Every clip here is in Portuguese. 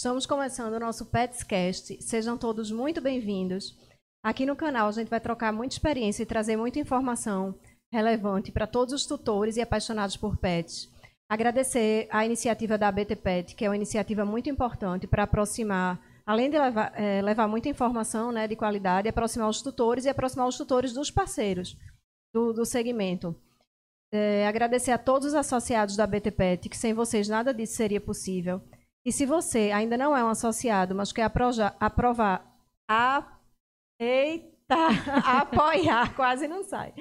Estamos começando o nosso Petscast. Sejam todos muito bem-vindos. Aqui no canal a gente vai trocar muita experiência e trazer muita informação relevante para todos os tutores e apaixonados por pets. Agradecer a iniciativa da ABT Pet, que é uma iniciativa muito importante para aproximar, além de levar, é, levar muita informação né, de qualidade, aproximar os tutores e aproximar os tutores dos parceiros do, do segmento. É, agradecer a todos os associados da ABT Pet, que sem vocês nada disso seria possível. E se você ainda não é um associado, mas quer aprovar, aprovar a, eita, apoiar, quase não sai,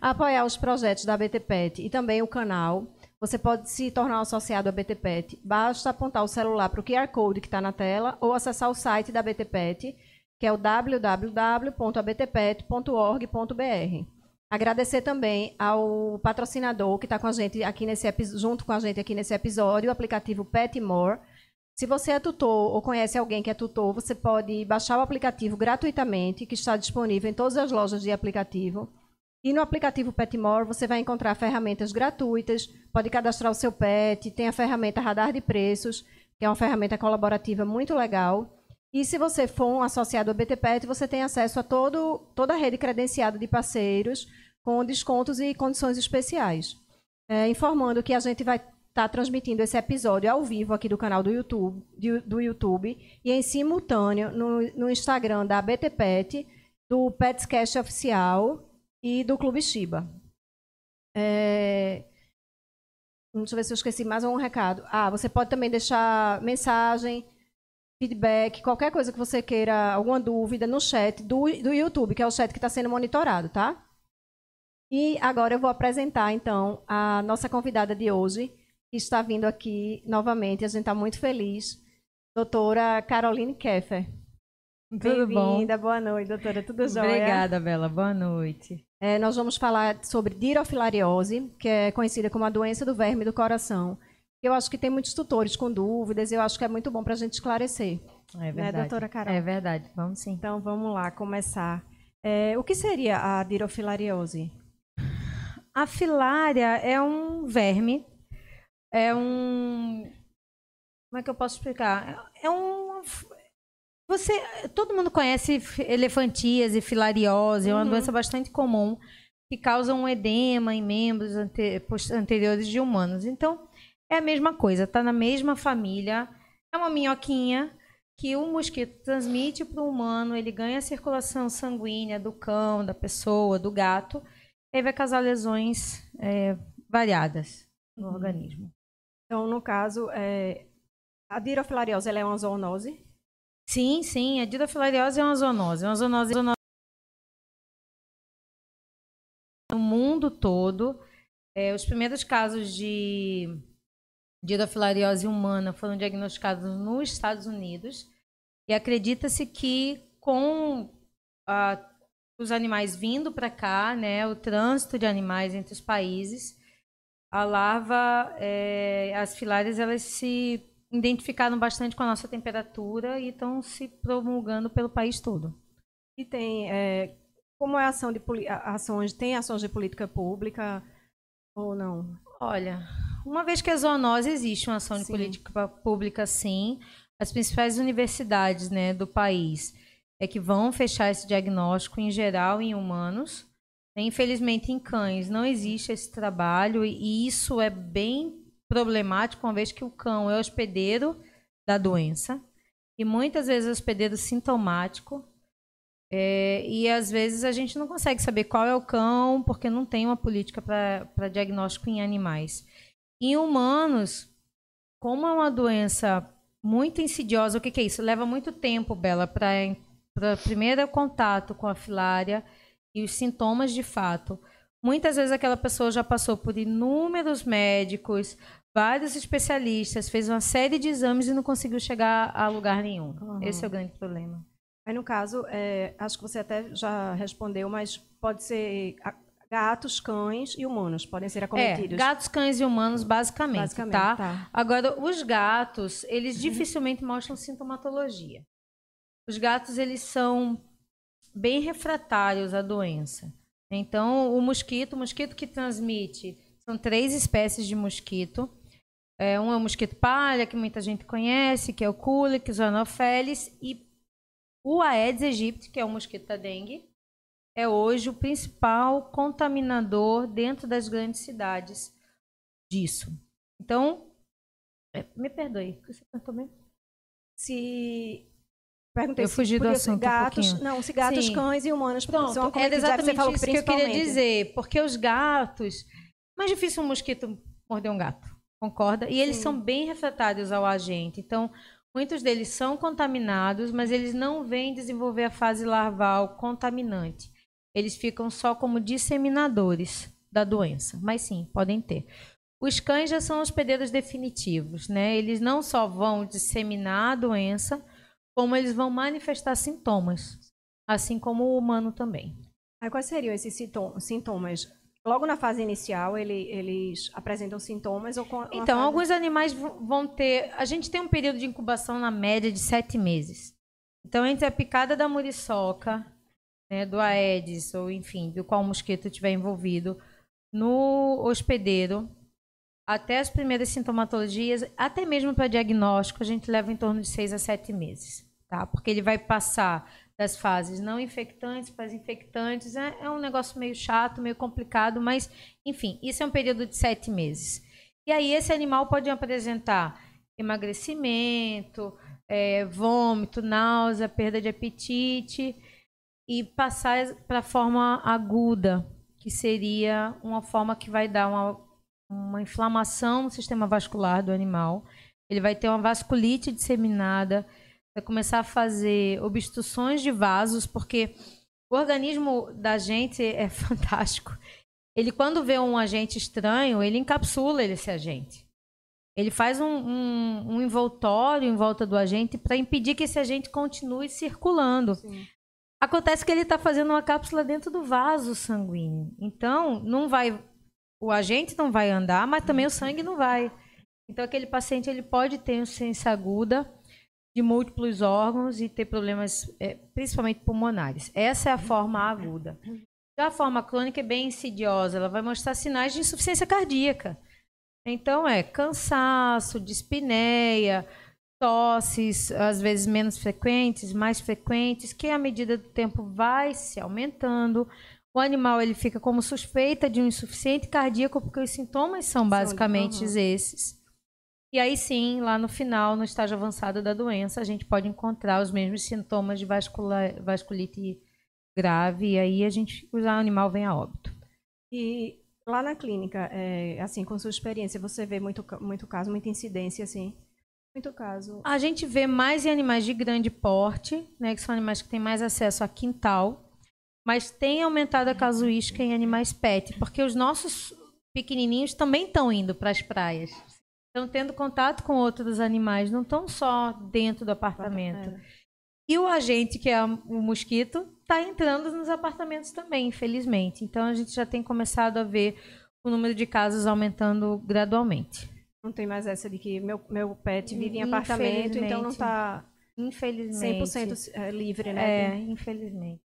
apoiar os projetos da BTPET e também o canal, você pode se tornar um associado à BTPET. Basta apontar o celular para o QR Code que está na tela ou acessar o site da BTPET, que é o www.abtpet.org.br. Agradecer também ao patrocinador que está com a gente aqui nesse junto com a gente aqui nesse episódio, o aplicativo Petmore se você é tutor ou conhece alguém que é tutor, você pode baixar o aplicativo gratuitamente, que está disponível em todas as lojas de aplicativo. E no aplicativo Petmore você vai encontrar ferramentas gratuitas, pode cadastrar o seu pet, tem a ferramenta Radar de Preços, que é uma ferramenta colaborativa muito legal. E se você for um associado ao BTPet, você tem acesso a todo, toda a rede credenciada de parceiros, com descontos e condições especiais. É, informando que a gente vai está transmitindo esse episódio ao vivo aqui do canal do YouTube, do YouTube e em simultâneo no, no Instagram da BTPet, do Petscast Oficial e do Clube Shiba. É... Deixa eu ver se eu esqueci mais um recado. Ah, você pode também deixar mensagem, feedback, qualquer coisa que você queira, alguma dúvida no chat do, do YouTube, que é o chat que está sendo monitorado, tá? E agora eu vou apresentar, então, a nossa convidada de hoje, que está vindo aqui novamente. A gente está muito feliz. Doutora Caroline Keffer. Bem-vinda, boa noite, doutora. Tudo jóia? Obrigada, Bela. Boa noite. É, nós vamos falar sobre dirofilariose, que é conhecida como a doença do verme do coração. Eu acho que tem muitos tutores com dúvidas, eu acho que é muito bom para a gente esclarecer. É né, verdade. Né, doutora Carol? É verdade, vamos sim. Então, vamos lá começar. É, o que seria a dirofilariose? A filária é um verme é um. Como é que eu posso explicar? É um. Você, todo mundo conhece elefantíase, filariose, uhum. é uma uhum. doença bastante comum que causa um edema em membros anteriores de humanos. Então, é a mesma coisa, está na mesma família. É uma minhoquinha que o mosquito transmite para o humano, ele ganha a circulação sanguínea do cão, da pessoa, do gato, e vai causar lesões é, variadas no uhum. organismo. Então, no caso, é, a dirofilariose é uma zoonose? Sim, sim, a dirofilariose é uma zoonose. É uma zoonose, no mundo todo. É, os primeiros casos de dirofilariose humana foram diagnosticados nos Estados Unidos e acredita-se que com a, os animais vindo para cá, né, o trânsito de animais entre os países, a larva, é, as filárias, elas se identificaram bastante com a nossa temperatura e estão se promulgando pelo país todo. E tem, é, como é a ação de ações, tem ações de política pública ou não? Olha, uma vez que a zoonose existe uma ação sim. de política pública, sim. As principais universidades né, do país é que vão fechar esse diagnóstico em geral em humanos. Infelizmente, em cães não existe esse trabalho e isso é bem problemático, uma vez que o cão é hospedeiro da doença e muitas vezes é hospedeiro sintomático. É, e às vezes a gente não consegue saber qual é o cão porque não tem uma política para diagnóstico em animais. Em humanos, como é uma doença muito insidiosa, o que, que é isso? Leva muito tempo, Bela, para primeiro contato com a filária e os sintomas de fato. Muitas vezes aquela pessoa já passou por inúmeros médicos, vários especialistas, fez uma série de exames e não conseguiu chegar a lugar nenhum. Uhum. Esse é o grande problema. Aí, no caso, é, acho que você até já respondeu, mas pode ser gatos, cães e humanos podem ser acometidos. É, gatos, cães e humanos, basicamente, basicamente tá? tá? Agora, os gatos, eles uhum. dificilmente mostram sintomatologia. Os gatos, eles são bem refratários à doença. Então, o mosquito, o mosquito que transmite, são três espécies de mosquito. É, um é o mosquito palha, que muita gente conhece, que é o Culex, o Anopheles, e o Aedes aegypti, que é o mosquito da dengue, é hoje o principal contaminador dentro das grandes cidades disso. Então, é, me perdoe, que você perguntou mesmo? Se Perguntei eu fugi do assunto gatos, um não, se gatos, Sim. cães e humanos Pronto, são é exatamente você falou isso que eu queria dizer, porque os gatos, mais difícil um mosquito morder um gato, concorda? E eles Sim. são bem refratários ao agente. Então, muitos deles são contaminados, mas eles não vêm desenvolver a fase larval contaminante. Eles ficam só como disseminadores da doença, mas sim, podem ter. Os cães já são hospedeiros definitivos, né? Eles não só vão disseminar a doença, como eles vão manifestar sintomas, assim como o humano também. Aí quais seriam esses sintomas? Logo na fase inicial, ele, eles apresentam sintomas ou Então, fase... alguns animais vão ter. A gente tem um período de incubação na média de sete meses. Então, entre a picada da muriçoca, né, do Aedes, ou enfim, do qual o mosquito estiver envolvido, no hospedeiro, até as primeiras sintomatologias, até mesmo para diagnóstico, a gente leva em torno de seis a sete meses tá? Porque ele vai passar das fases não infectantes para as infectantes. É, é, um negócio meio chato, meio complicado, mas, enfim, isso é um período de sete meses. E aí esse animal pode apresentar emagrecimento, é, vômito, náusea, perda de apetite e passar para a forma aguda, que seria uma forma que vai dar uma, uma inflamação no sistema vascular do animal. Ele vai ter uma vasculite disseminada, vai começar a fazer obstruções de vasos, porque o organismo da gente é fantástico. Ele, quando vê um agente estranho, ele encapsula esse agente. Ele faz um, um, um envoltório em volta do agente para impedir que esse agente continue circulando. Sim. Acontece que ele está fazendo uma cápsula dentro do vaso sanguíneo. Então, não vai. O agente não vai andar, mas também o sangue não vai. Então, aquele paciente ele pode ter insuficiência aguda de múltiplos órgãos e ter problemas, é, principalmente pulmonares. Essa é a forma aguda. Já a forma crônica é bem insidiosa, ela vai mostrar sinais de insuficiência cardíaca. Então, é cansaço, dispneia, tosses, às vezes menos frequentes, mais frequentes, que à medida do tempo vai se aumentando. O animal ele fica como suspeita de um insuficiente cardíaco, porque os sintomas são basicamente uhum. esses. E aí sim, lá no final, no estágio avançado da doença, a gente pode encontrar os mesmos sintomas de vascular, vasculite grave, e aí a gente, o animal vem a óbito. E lá na clínica, é, assim, com sua experiência, você vê muito, muito caso, muita incidência, assim? Muito caso. A gente vê mais em animais de grande porte, né, que são animais que têm mais acesso a quintal, mas tem aumentado a casuística em animais pet, porque os nossos pequenininhos também estão indo para as praias estão tendo contato com outros animais, não estão só dentro do apartamento. É. E o agente, que é o mosquito, está entrando nos apartamentos também, infelizmente. Então a gente já tem começado a ver o número de casos aumentando gradualmente. Não tem mais essa de que meu, meu pet vive em apartamento, então não está infelizmente 100% é, livre, né? É, infelizmente.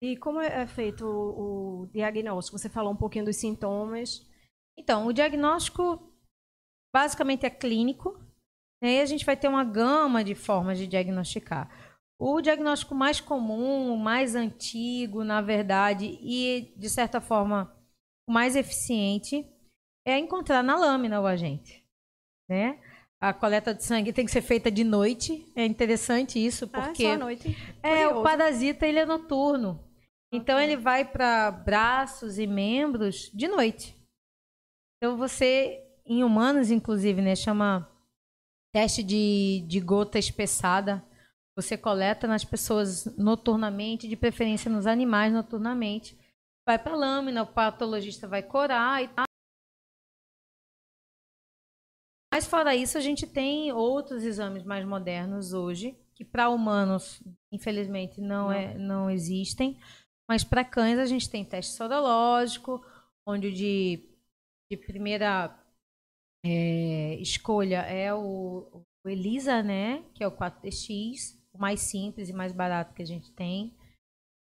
E como é feito o, o diagnóstico? Você falou um pouquinho dos sintomas. Então, o diagnóstico basicamente é clínico, né? e a gente vai ter uma gama de formas de diagnosticar. O diagnóstico mais comum, mais antigo, na verdade, e de certa forma o mais eficiente é encontrar na lâmina o agente, né? A coleta de sangue tem que ser feita de noite. É interessante isso ah, porque ah, só noite. É, o parasita ele é noturno. Então okay. ele vai para braços e membros de noite. Então você em humanos, inclusive, né? Chama teste de, de gota espessada. Você coleta nas pessoas noturnamente, de preferência nos animais noturnamente. Vai para a lâmina, o patologista vai corar e tal. Mas fora isso, a gente tem outros exames mais modernos hoje, que para humanos, infelizmente, não, não. É, não existem. Mas para cães a gente tem teste sorológico, onde de, de primeira é, escolha é o, o, Elisa, né? Que é o 4DX, o mais simples e mais barato que a gente tem.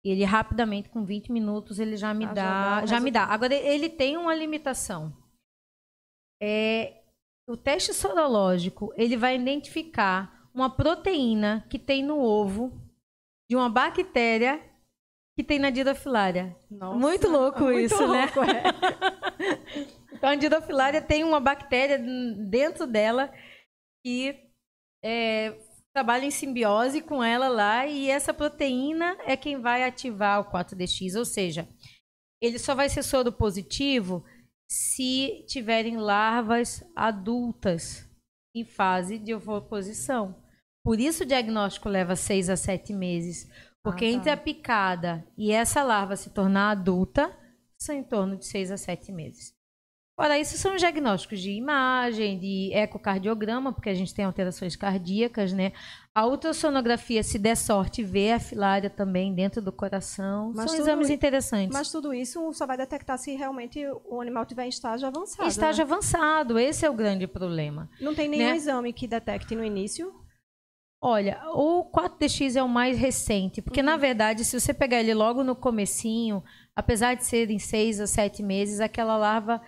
E ele rapidamente, com 20 minutos, ele já me ah, dá. Já, dá, já me dá. Agora, ele tem uma limitação. É, o teste sorológico ele vai identificar uma proteína que tem no ovo de uma bactéria que tem na didofilária. Nossa, muito louco muito isso, né? louco, é. então, a didofilária tem uma bactéria dentro dela que é, trabalha em simbiose com ela lá e essa proteína é quem vai ativar o 4DX, ou seja, ele só vai ser soro positivo se tiverem larvas adultas em fase de ovoposição. Por isso o diagnóstico leva seis a sete meses. Porque ah, tá. entre a picada e essa larva se tornar adulta, são em torno de seis a sete meses. Fora isso, são diagnósticos de imagem, de ecocardiograma, porque a gente tem alterações cardíacas, né? A ultrassonografia, se der sorte, vê a filária também dentro do coração. Mas são exames interessantes. Mas tudo isso só vai detectar se realmente o animal tiver em estágio avançado. Estágio né? avançado, esse é o grande problema. Não tem nenhum né? exame que detecte no início? Olha, o 4DX é o mais recente, porque uhum. na verdade, se você pegar ele logo no comecinho, apesar de serem seis a sete meses, aquela larva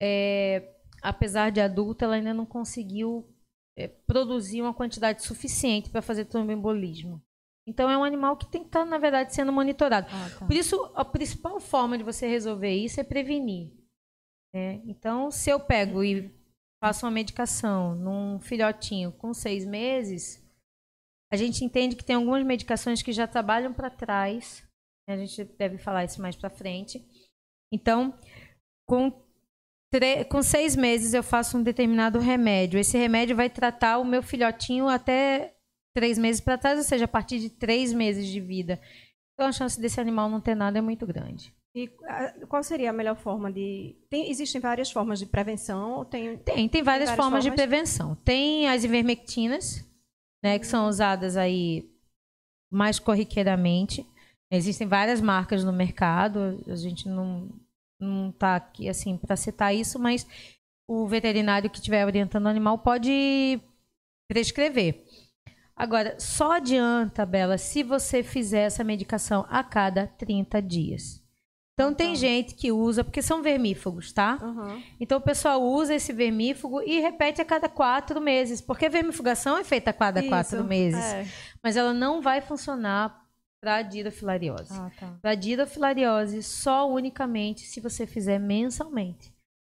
é, apesar de adulta, ela ainda não conseguiu é, produzir uma quantidade suficiente para fazer tromboembolismo. Então é um animal que tem que estar, tá, na verdade, sendo monitorado. Ah, tá. Por isso, a principal forma de você resolver isso é prevenir. Né? Então, se eu pego e faço uma medicação num filhotinho com seis meses, a gente entende que tem algumas medicações que já trabalham para trás. Né? A gente deve falar isso mais para frente. Então, com com seis meses eu faço um determinado remédio. Esse remédio vai tratar o meu filhotinho até três meses para trás, ou seja, a partir de três meses de vida. Então a chance desse animal não ter nada é muito grande. E qual seria a melhor forma de. Tem, existem várias formas de prevenção? Tem, tem, tem várias, tem formas, formas, de prevenção. Tem as ivermectinas, né, que são usadas aí mais corriqueiramente. Existem várias marcas no mercado, a gente não, não está aqui assim para citar isso, mas o veterinário que estiver orientando o animal pode prescrever. Agora, só adianta, Bela, se você fizer essa medicação a cada 30 dias. Então, tem gente que usa, porque são vermífugos, tá? Uhum. Então, o pessoal usa esse vermífugo e repete a cada quatro meses. Porque a vermifugação é feita a cada Isso, quatro meses. É. Mas ela não vai funcionar para dirofilariose. Ah, tá. Para dirofilariose, só unicamente se você fizer mensalmente.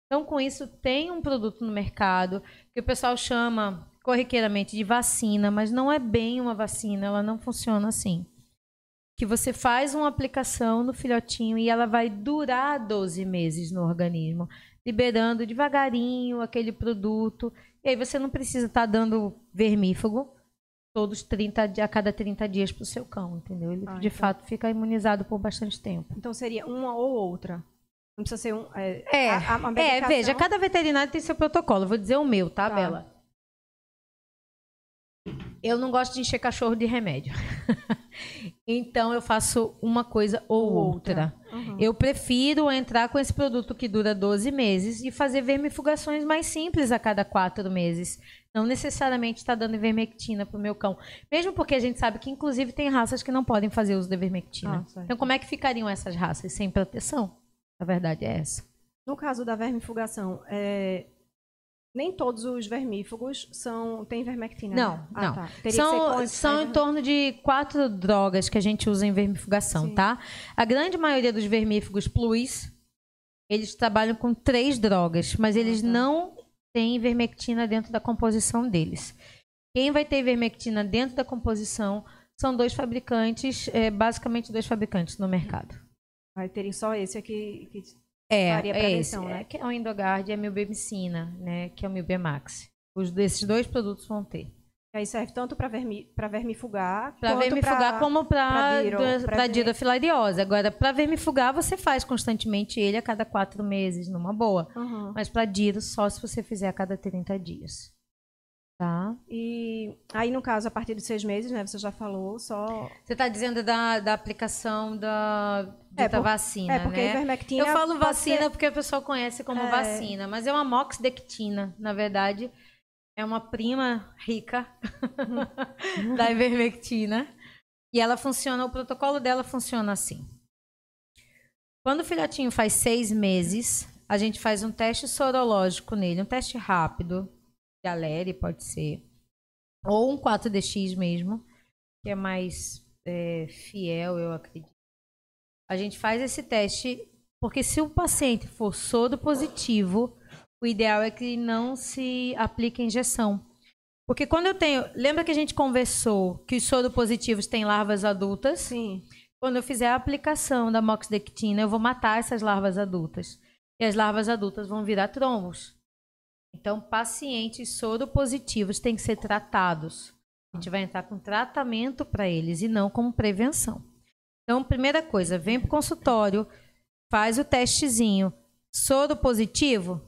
Então, com isso, tem um produto no mercado que o pessoal chama corriqueiramente de vacina, mas não é bem uma vacina, ela não funciona assim. Que você faz uma aplicação no filhotinho e ela vai durar 12 meses no organismo, liberando devagarinho aquele produto. E aí você não precisa estar tá dando vermífugo, todos 30 a cada 30 dias para o seu cão, entendeu? Ele ah, de então. fato fica imunizado por bastante tempo. Então seria uma ou outra. Não precisa ser um. É, é, a, a é veja, cada veterinário tem seu protocolo. Vou dizer o meu, tá, tá. Bela? Eu não gosto de encher cachorro de remédio. então eu faço uma coisa ou outra. Uhum. Eu prefiro entrar com esse produto que dura 12 meses e fazer vermifugações mais simples a cada quatro meses. Não necessariamente está dando ivermectina para o meu cão. Mesmo porque a gente sabe que, inclusive, tem raças que não podem fazer uso de ivermectina. Ah, então, como é que ficariam essas raças sem proteção? A verdade é essa. No caso da vermifugação, é, nem todos os vermífugos são têm vermectina. Não, né? ah, não. Tá. São, são em torno de quatro drogas que a gente usa em vermifugação, Sim. tá? A grande maioria dos vermífugos plus, eles trabalham com três drogas, mas eles ah, tá. não têm vermectina dentro da composição deles. Quem vai ter vermectina dentro da composição são dois fabricantes, é, basicamente dois fabricantes no mercado. Vai ter só esse aqui que é, é esse, né? é, que é o Endogard e a Milbemicina, né, que é o Milbemax. Os desses dois produtos vão ter. E aí serve tanto para vermi, vermifugar, para vermifugar pra, como para dirofilariose. Agora, para vermifugar, você faz constantemente ele a cada quatro meses, numa boa. Uhum. Mas para diro, só se você fizer a cada 30 dias. Tá. E aí, no caso, a partir de seis meses, né? Você já falou, só. Você está dizendo da, da aplicação da, é, por, vacina, é, porque né? A ivermectina Eu falo vacina ser... porque a pessoa conhece como é... vacina, mas é uma moxidectina, na verdade. É uma prima rica uhum. da ivermectina. E ela funciona, o protocolo dela funciona assim. Quando o filhotinho faz seis meses, a gente faz um teste sorológico nele, um teste rápido, Galeri, pode ser. Ou um 4DX mesmo, que é mais é, fiel, eu acredito. A gente faz esse teste, porque se o paciente for sordo positivo, o ideal é que não se aplique injeção. Porque quando eu tenho. Lembra que a gente conversou que os soro positivos têm larvas adultas? Sim. Quando eu fizer a aplicação da moxidectina, eu vou matar essas larvas adultas. E as larvas adultas vão virar trombos. Então, pacientes soropositivos têm que ser tratados. A gente vai entrar com tratamento para eles e não como prevenção. Então, primeira coisa, vem para o consultório, faz o testezinho. Soro positivo?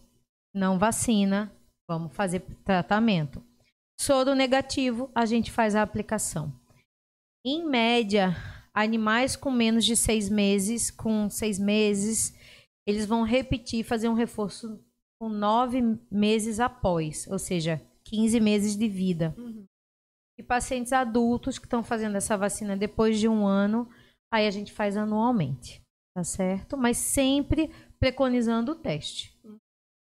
Não vacina, vamos fazer tratamento. Soro negativo, a gente faz a aplicação. Em média, animais com menos de seis meses, com seis meses, eles vão repetir, fazer um reforço com nove meses após, ou seja, 15 meses de vida. Uhum. E pacientes adultos que estão fazendo essa vacina depois de um ano, aí a gente faz anualmente, tá certo? Mas sempre preconizando o teste.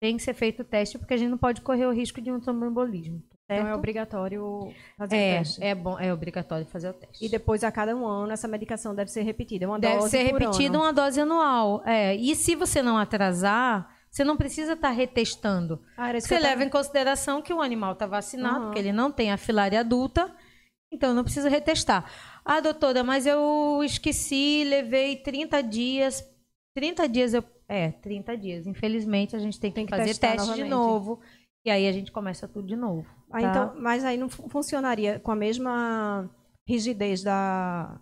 Tem que ser feito o teste porque a gente não pode correr o risco de um tromboembolismo. Certo? Então é obrigatório fazer é, o teste. É bom, é obrigatório fazer o teste. E depois, a cada um ano, essa medicação deve ser repetida. Uma deve dose ser repetida uma dose anual. É. E se você não atrasar, você não precisa estar tá retestando. Ah, você leva tava... em consideração que o animal está vacinado, uhum. que ele não tem a filária adulta, então não precisa retestar. Ah, doutora, mas eu esqueci, levei 30 dias. 30 dias eu. É, 30 dias. Infelizmente, a gente tem que, tem que fazer teste novamente. de novo. E aí a gente começa tudo de novo. Ah, tá? então, mas aí não funcionaria com a mesma rigidez da,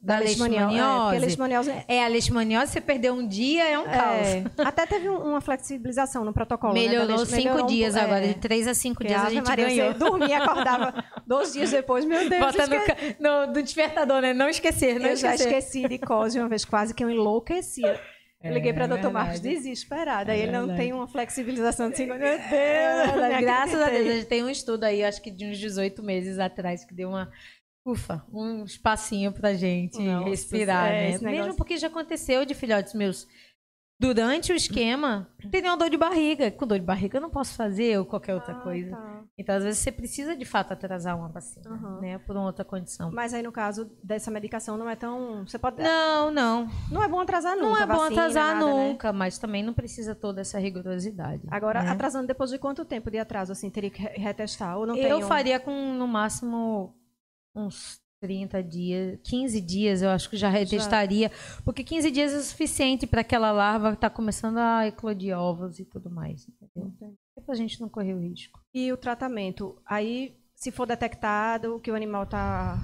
da, da leishmaniose. É, leishmaniose. É, a leishmaniose, você perdeu um dia, é um é, caos. Até teve uma flexibilização no protocolo. Né, Melhorou né, cinco melhorou dias agora, de três a cinco dias a gente Maria, ganhou. Você dormia, acordava dois dias depois, meu Deus. Bota esque... no, no, do despertador, né? Não esquecer, não eu esquecer. já esqueci de cose uma vez, quase que eu enlouquecia. Eu liguei para o é, Dr. Marcos desesperada. É ele não tem uma flexibilização de 50. Meu Deus! É graças a Deus, a gente tem um estudo aí, acho que de uns 18 meses atrás, que deu uma. Ufa, um espacinho pra gente Nossa, respirar, é, né? Mesmo porque já aconteceu de filhotes meus durante o esquema, teria uma dor de barriga. Com dor de barriga eu não posso fazer ou qualquer outra ah, coisa. Tá. Então, às vezes, você precisa de fato atrasar uma vacina, uhum. né? Por uma outra condição. Mas aí, no caso dessa medicação, não é tão. Você pode. Não, não. Não é bom atrasar nunca. Não é bom vacina, atrasar nada, né? nunca, né? mas também não precisa toda essa rigorosidade. Agora, né? atrasando depois de quanto tempo de atraso, assim, teria que retestar? Ou não eu faria com, no máximo, uns 30 dias, 15 dias eu acho que já retestaria, já. porque 15 dias é suficiente para aquela larva estar tá começando a eclodir ovos e tudo mais, entendeu? É para a gente não correr o risco. E o tratamento? Aí, se for detectado que o animal está...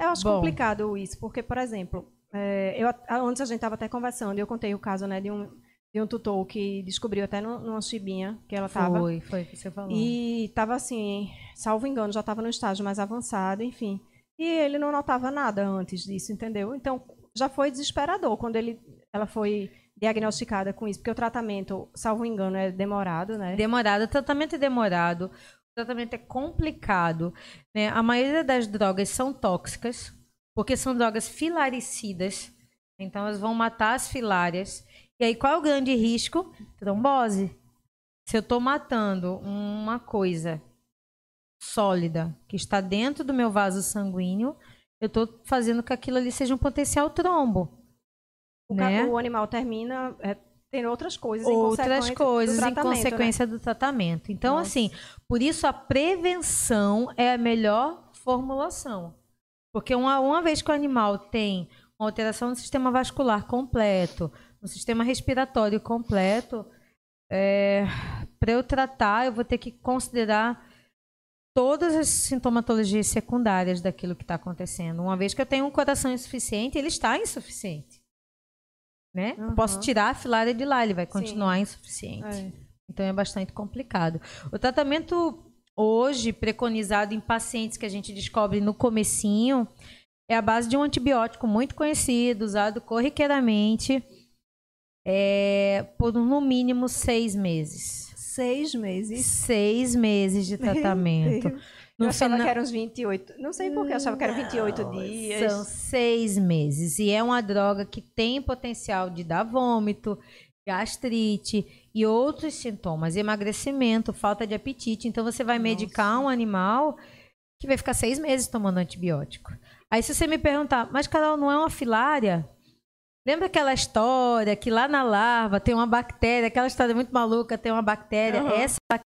Eu acho Bom. complicado isso, porque, por exemplo, é, eu, antes a gente estava até conversando e eu contei o caso né, de um de um tutor que descobriu até numa chibinha que ela estava. Foi, foi que você falou. E estava assim, salvo engano, já estava no estágio mais avançado, enfim. E ele não notava nada antes disso, entendeu? Então, já foi desesperador quando ele, ela foi diagnosticada com isso, porque o tratamento, salvo engano, é demorado, né? Demorado, o tratamento é demorado, o tratamento é complicado. Né? A maioria das drogas são tóxicas, porque são drogas filaricidas, então elas vão matar as filárias. E aí, qual é o grande risco? Trombose. Se eu estou matando uma coisa sólida que está dentro do meu vaso sanguíneo, eu estou fazendo que aquilo ali seja um potencial trombo. O, né? o animal termina é, tem outras coisas outras em coisas em né? consequência né? do tratamento. Então, Nossa. assim, por isso a prevenção é a melhor formulação. Porque uma, uma vez que o animal tem uma alteração no sistema vascular completo, no sistema respiratório completo, é, para eu tratar, eu vou ter que considerar todas as sintomatologias secundárias daquilo que está acontecendo. Uma vez que eu tenho um coração insuficiente, ele está insuficiente. Né? Uhum. Posso tirar a filária de lá, ele vai continuar Sim. insuficiente. É. Então é bastante complicado. O tratamento hoje preconizado em pacientes que a gente descobre no comecinho é a base de um antibiótico muito conhecido, usado corriqueiramente é, por no mínimo seis meses. Seis meses. Seis meses de tratamento. No eu achava final... que eram uns 28. Não sei por que eu achava que eram 28 Não, dias. São seis meses. E é uma droga que tem potencial de dar vômito, gastrite e outros sintomas, emagrecimento, falta de apetite. Então você vai medicar Nossa. um animal que vai ficar seis meses tomando antibiótico. Aí se você me perguntar, mas Carol, não é uma filária? Lembra aquela história que lá na larva tem uma bactéria, aquela história muito maluca, tem uma bactéria, Uhum. essa bactéria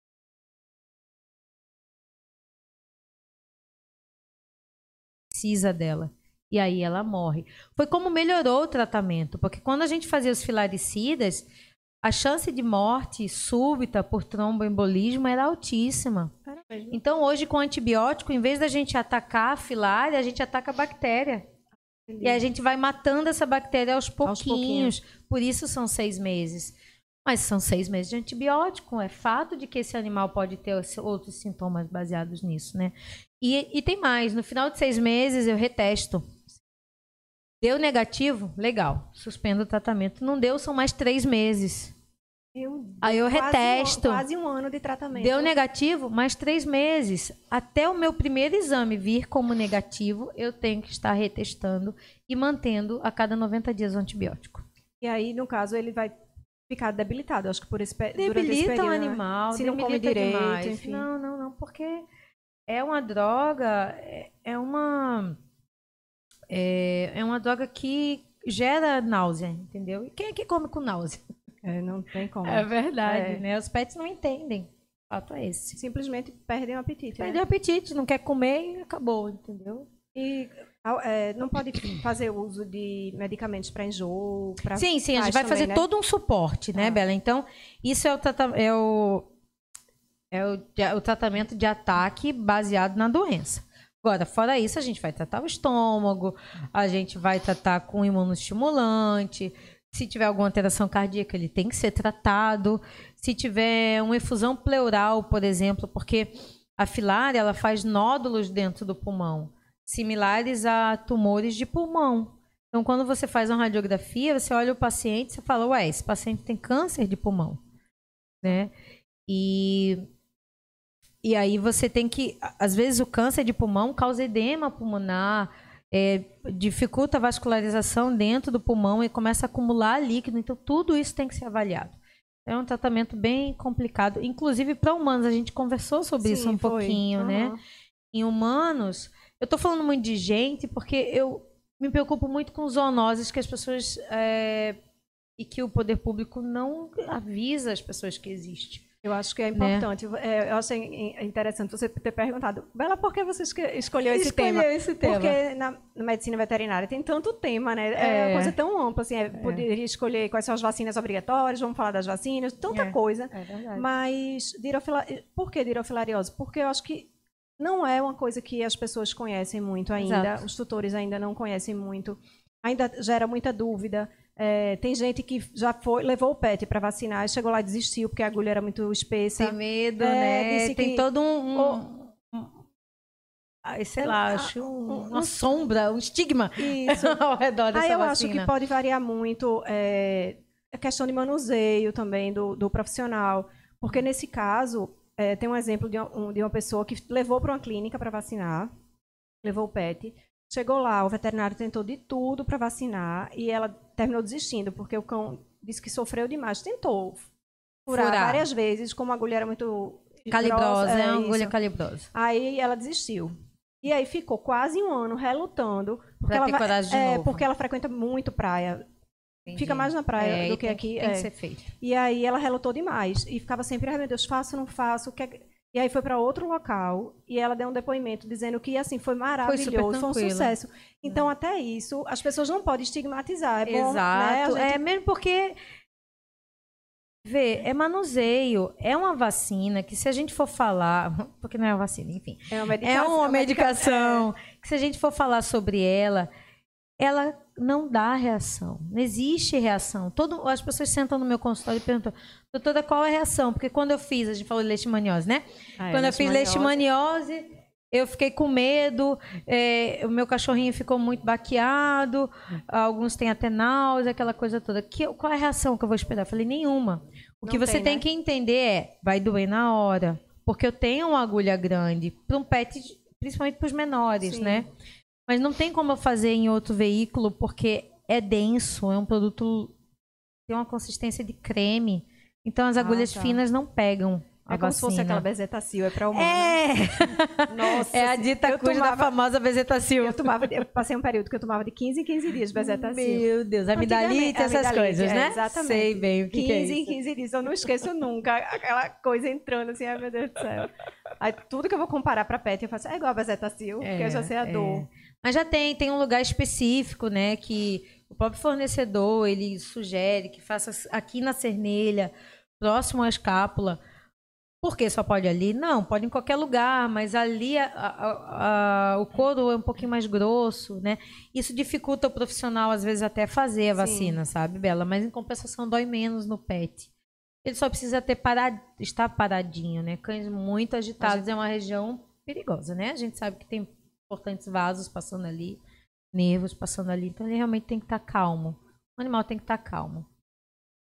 precisa dela. E aí ela morre. Foi como melhorou o tratamento, porque quando a gente fazia os filaricidas, a chance de morte súbita por tromboembolismo era altíssima. Então, hoje, com antibiótico, em vez da gente atacar a filária, a gente ataca a bactéria. E a gente vai matando essa bactéria aos pouquinhos. Por isso são seis meses. Mas são seis meses de antibiótico. É fato de que esse animal pode ter outros sintomas baseados nisso, né? E, e tem mais. No final de seis meses, eu retesto. Deu negativo? Legal. Suspendo o tratamento. Não deu, são mais três meses. Eu, Aí eu quase retesto. Um, quase um ano de tratamento. Deu negativo, mais três meses. Até o meu primeiro exame vir como negativo, eu tenho que estar retestando e mantendo a cada 90 dias o antibiótico. E aí, no caso, ele vai ficar debilitado, acho que por esse, Debilita o né? animal, Se não come direito, demais. enfim. Não, não, não, porque é uma droga, é- é uma é, é uma droga que gera náusea, entendeu? E quem é que come com náusea? É, não tem como. É verdade, É. né? Os pets não entendem. O fato é esse. Simplesmente perdem o apetite. né? Perdeu o apetite, não quer comer e acabou, entendeu? E é, não pode fazer uso de medicamentos para enjoo, para Sim, sim, a gente vai também, fazer né? todo um suporte, né, Ah. Bela? Então, isso é o, é o, é o, é o tratamento de ataque baseado na doença. Agora, fora isso, a gente vai tratar o estômago, a gente vai tratar com imunoestimulante. Se tiver alguma alteração cardíaca, ele tem que ser tratado. Se tiver uma efusão pleural, por exemplo, porque a filária ela faz nódulos dentro do pulmão, similares a tumores de pulmão. Então, quando você faz uma radiografia, você olha o paciente e fala, ué, esse paciente tem câncer de pulmão, né? E, e aí você tem que, às vezes o câncer de pulmão causa edema pulmonar, é, dificulta a vascularização dentro do pulmão e começa a acumular líquido. Então, tudo isso tem que ser avaliado. É um tratamento bem complicado. Inclusive, para humanos, a gente conversou sobre isso Sim, um foi. pouquinho, né? Aham. Em humanos, eu tô falando muito de gente porque eu me preocupo muito com zoonoses que as pessoas é, e que o poder público não avisa as pessoas que existe. Eu acho que é Né? importante. É, eu achei in- interessante você ter perguntado, Bela, por que você escolheu esse Escolheu tema? esse tema. Porque na, na medicina veterinária tem tanto tema, né? É, É. uma coisa tão ampla, assim, é, poderia escolher quais são as vacinas obrigatórias, vamos falar das vacinas, tanta É. coisa. É verdade. Mas, dirofila... por que dirofilariose? Porque eu acho que não é uma coisa que as pessoas conhecem muito ainda, Exato. os tutores ainda não conhecem muito, ainda gera muita dúvida. É, tem gente que já foi, levou o pet para vacinar e chegou lá e desistiu porque a agulha era muito espessa. Tem medo, É, né? Tem que- todo um. um, sei É, lá, acho um- uma um- sombra, um estigma Isso. ao redor dessa Aí eu vacina. acho que pode variar muito é, a questão de manuseio também do, do profissional. Porque nesse caso, é, tem um exemplo de, um- de uma pessoa que levou para uma clínica para vacinar, levou o pet. Chegou lá, o veterinário tentou de tudo para vacinar e ela terminou desistindo, porque o cão disse que sofreu demais. Tentou furar, Furar. várias vezes, como a agulha era muito Calibrosa, grossa, é uma agulha calibrosa. Aí ela desistiu. E aí ficou quase um ano relutando, porque ela ter vai- coragem de é, porque ela frequenta muito praia. Entendi. Fica mais na praia É, do que tem aqui. Tem é. que ser feito. E aí ela relutou demais e ficava sempre, ai meu Deus, faço, não faço, o que é que-" E aí foi para outro local e ela deu um depoimento dizendo que assim foi maravilhoso, foi, um tranquilo. sucesso. Então até isso as pessoas não podem estigmatizar, é bom, né? Exato. gente- É mesmo porque. Vê, é manuseio, é uma vacina que se a gente for falar, porque não é uma vacina, enfim, é uma medica- é uma medica- medicação que se a gente for falar sobre ela, ela não dá reação, não existe reação. Todo, as pessoas sentam no meu consultório e perguntam, doutora, qual é a reação? Porque quando eu fiz, a gente falou de leishmaniose, né? Ah, é, Quando eu fiz leishmaniose. eu fiquei com medo, é, o meu cachorrinho ficou muito baqueado, alguns têm até náusea, aquela coisa toda. Que, qual é a reação que eu vou esperar? Eu falei, nenhuma. O Não que você tem, tem né? que entender é, vai doer na hora, porque eu tenho uma agulha grande, para um pet, principalmente para os menores, Sim. né? Mas não tem como eu fazer em outro veículo, porque é denso, é um produto tem uma consistência de creme. Então as agulhas tá. finas não pegam. A É como se fosse vacina. aquela bezetacil, é pra humano. É! Nossa, É a assim, dita cuja da famosa bezetacil. Eu tomava, eu passei um período que eu tomava de 15 em 15 dias bezetacil. Meu Deus, amidalite, Antigamente- essas amidalite, coisas, é, né? exatamente. Sei bem o que, 15 que é em isso. 15 dias, eu não esqueço nunca aquela coisa entrando assim, ai meu Deus do céu. Aí tudo que eu vou comparar pra pet, eu faço, é igual a bezetacil, porque eu já sei a é. Mas já tem, tem um lugar específico, né, que o próprio fornecedor, ele sugere que faça aqui na cernelha, próximo à escápula. Por que só pode ali? Não, pode em qualquer lugar, mas ali a- a- a- o couro é um pouquinho mais grosso, né? Isso dificulta o profissional, às vezes, até fazer a Sim. vacina, sabe, Bela? Mas em compensação dói menos no pet. Ele só precisa ter parado, estar paradinho, né? Cães muito agitados é uma região perigosa, né? A gente sabe que tem importantes vasos passando ali, nervos passando ali, então ele realmente tem que estar calmo. O animal tem que estar calmo.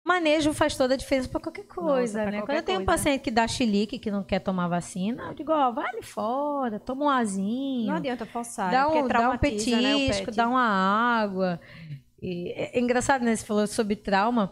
Manejo faz toda a diferença para qualquer coisa, pra né? qualquer Quando eu tenho um coisa. paciente que dá chilique, que não quer tomar vacina, eu digo, ó, vai ali fora, toma um azinho. Não adianta forçar, Dá né? um, dá um né, petisco, pet. dá uma água. E é é engraçado, né? Você falou sobre trauma.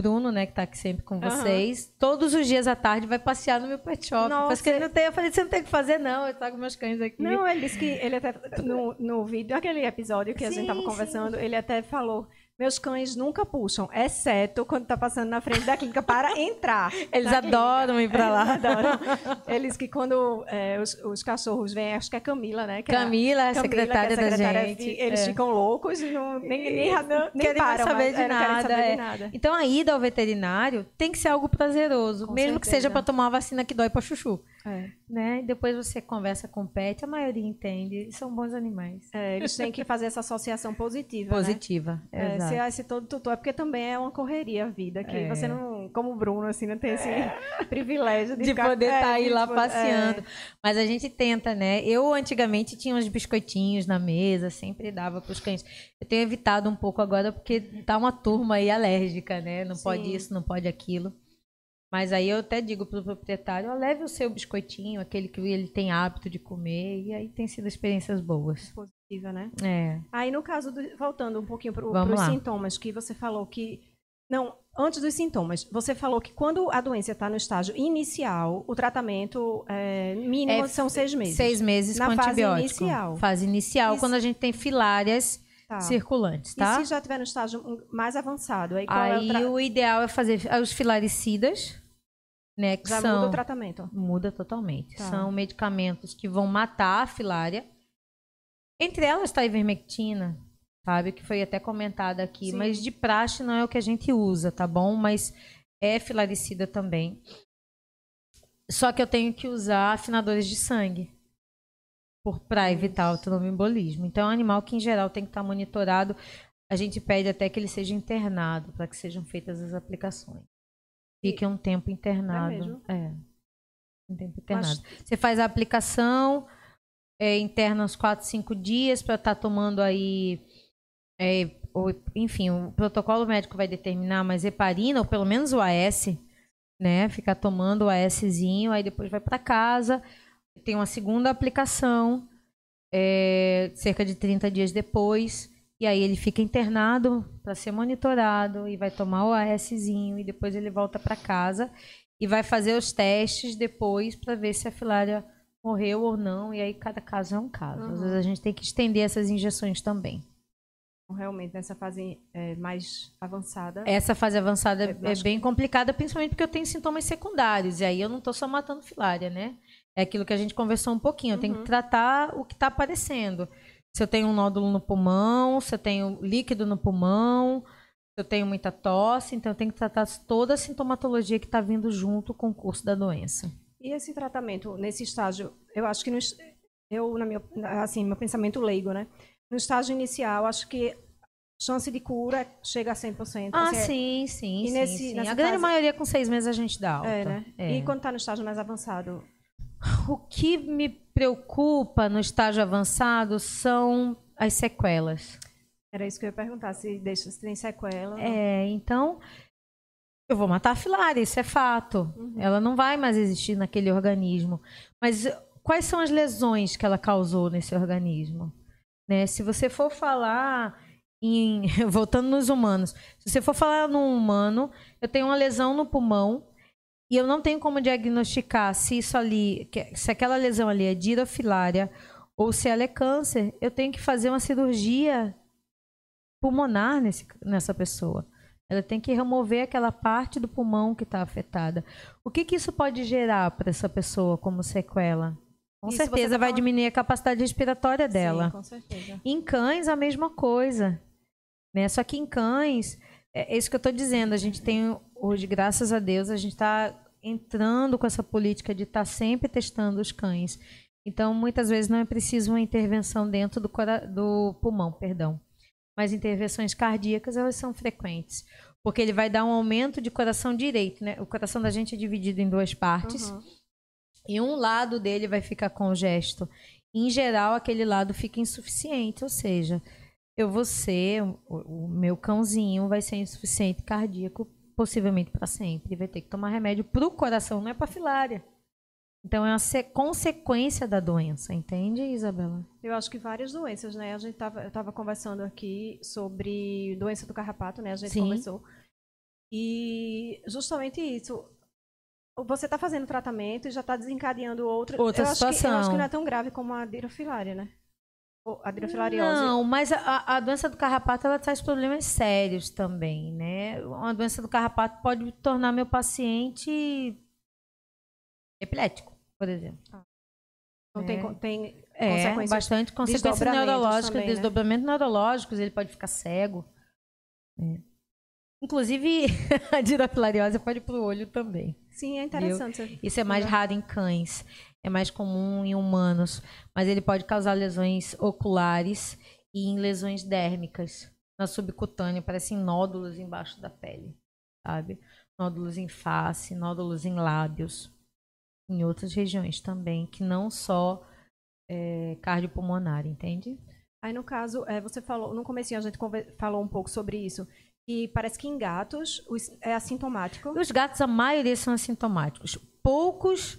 Bruno, né, que tá aqui sempre com vocês, todos os dias à tarde vai passear no meu pet shop. Nossa. Que ele não tem. Eu falei, você não tem o que fazer, não. Eu trago meus cães aqui. Não, ele disse que ele até no, no vídeo, aquele episódio que a gente Sim, tava sim. conversando, ele até falou: meus cães nunca puxam, exceto quando tá passando na frente da clínica para entrar. Eles adoram ir pra lá. Eles adoram. Eles que quando é, os, os cachorros vêm, acho que é Camila, né? Que é a- Camila, a Camila, secretária, que é secretária, da gente. Eles é. ficam loucos e não, nem, nem, nem, nem querem param saber de é, não querem nada, saber é. de nada. Então a ida ao veterinário tem que ser algo prazeroso, Com mesmo que certeza. seja para tomar uma vacina que dói para chuchu, É. né? E depois você conversa com o pet, a maioria entende, são bons animais. É, eles têm que fazer essa associação positiva, né? Positiva, É, exato. se, ah, se todo tutor, é porque também é uma correria a vida, que É. você não, como o Bruno, assim, não tem esse privilégio de, de ficar- poder é, estar aí de lá poder- passeando. é. Mas a gente tenta, né? Eu antigamente tinha uns biscoitinhos na mesa, sempre dava para os cães. Eu tenho evitado um pouco agora porque tá uma turma aí alérgica, né? Não pode Sim. isso, não pode aquilo. Mas aí eu até digo pro proprietário, ó, leve o seu biscoitinho, aquele que ele tem hábito de comer, e aí tem sido experiências boas. Positiva, né? É. Aí, no caso, do- voltando um pouquinho para os sintomas, que você falou que. Não, antes dos sintomas, você falou que quando a doença está no estágio inicial, o tratamento é, mínimo É são seis meses. Seis meses Na com fase antibiótico. inicial. Fase inicial, Isso- quando a gente tem filárias Tá. circulantes, tá? E se já estiver no estágio mais avançado, aí qual é o Aí o ideal é fazer os filaricidas, né? Que já são... muda o tratamento? Muda totalmente. Tá. São medicamentos que vão matar a filária. Entre elas está a ivermectina, sabe? Que foi até comentada aqui. Sim. Mas de praxe não é o que a gente usa, tá bom? Mas é filaricida também. Só que eu tenho que usar afinadores de sangue para evitar o tromboembolismo. Então, é um animal que, em geral, tem que estar monitorado. A gente pede até que ele seja internado para que sejam feitas as aplicações. Fique um tempo internado. mesmo? É. Um tempo internado. Você faz a aplicação, é, interna uns 4, 5 dias para estar tomando aí. é, o- enfim, o protocolo médico vai determinar, mas heparina, ou pelo menos o AS, né? Ficar tomando o ASzinho, aí depois vai para casa, tem uma segunda aplicação, é, cerca de 30 dias depois, e aí ele fica internado para ser monitorado e vai tomar o ASzinho e depois ele volta para casa e vai fazer os testes depois para ver se a filária morreu ou não, e aí cada caso é um caso. Às Uhum. vezes a gente tem que estender essas injeções também. Realmente, nessa fase é, mais avançada. Essa fase avançada É, é, bem complicada, principalmente porque eu tenho sintomas secundários. E aí eu não estou só matando filária, né? É aquilo que a gente conversou um pouquinho. Eu tenho Uhum. que tratar o que está aparecendo. Se eu tenho um nódulo no pulmão, se eu tenho líquido no pulmão, se eu tenho muita tosse. Então eu tenho que tratar toda a sintomatologia que está vindo junto com o curso da doença. E esse tratamento, nesse estágio, eu acho que, no, eu, na minha, assim, meu pensamento leigo, né? No estágio inicial, acho que chance de cura chega a 100%. Ah, assim, é- sim, sim, e sim, nesse- sim. A grande fase- maioria com seis meses a gente dá alta. É, né? É. E quando está no estágio mais avançado? O que me preocupa no estágio avançado são as sequelas. Era isso que eu ia perguntar, se, deixa, se tem sequela. É, então eu vou matar a filária, isso é fato. Uhum. Ela não vai mais existir naquele organismo. Mas eh, quais são as lesões que ela causou nesse organismo? Né? Se você for falar em, voltando nos humanos. Se você for falar num humano, eu tenho uma lesão no pulmão e eu não tenho como diagnosticar se isso ali, se aquela lesão ali é dirofilária ou se ela é câncer, eu tenho que fazer uma cirurgia pulmonar nesse, nessa pessoa. Ela tem que remover aquela parte do pulmão que está afetada. O que, que isso pode gerar para essa pessoa como sequela? Com isso certeza tá vai diminuir a capacidade respiratória dela. Sim, com certeza. Em cães, a mesma coisa. Né? Só que em cães, é, é isso que eu estou dizendo. A gente tem hoje, graças a Deus, a gente está entrando com essa política de estar tá sempre testando os cães. Então, muitas vezes não é preciso uma intervenção dentro do, do pulmão, perdão. Mas intervenções cardíacas, elas são frequentes. Porque ele vai dar um aumento de coração direito, né? O coração da gente é dividido em duas partes. Uhum. E um lado dele vai ficar congesto. Em geral, aquele lado fica insuficiente, ou seja, eu vou ser, o, o meu cãozinho vai ser insuficiente cardíaco, possivelmente para sempre. Vai ter que tomar remédio para o coração, não é para filária. Então é uma consequência da doença, entende, Isabela? Eu acho que várias doenças, né? A gente tava, eu tava conversando aqui sobre doença do carrapato, né? A gente Sim. conversou. E justamente isso. Você está fazendo tratamento e já está desencadeando outro, outra eu situação. Acho que, eu acho que não é tão grave como a dirofilária, né? a dirofilariose. Não, mas a, a, doença do carrapato ela traz problemas sérios também, né? Uma doença do carrapato pode tornar meu paciente epilético, por exemplo. Ah. Não é. tem, tem é, consequências bastante consequências neurológicas, também, né? desdobramentos neurológicos, ele pode ficar cego. É. Inclusive, a dirofilariose pode ir para o olho também. Sim, é interessante. Isso é mais raro em cães é mais comum em humanos, mas ele pode causar lesões oculares e em lesões dérmicas na subcutânea, parecem nódulos embaixo da pele, sabe? Nódulos em face, nódulos em lábios, em outras regiões também, que não só é, cardiopulmonar, entende? Aí no caso, é, você falou, no começo a gente falou um pouco sobre isso, e parece que em gatos é assintomático. Os gatos, a maioria são assintomáticos. Poucos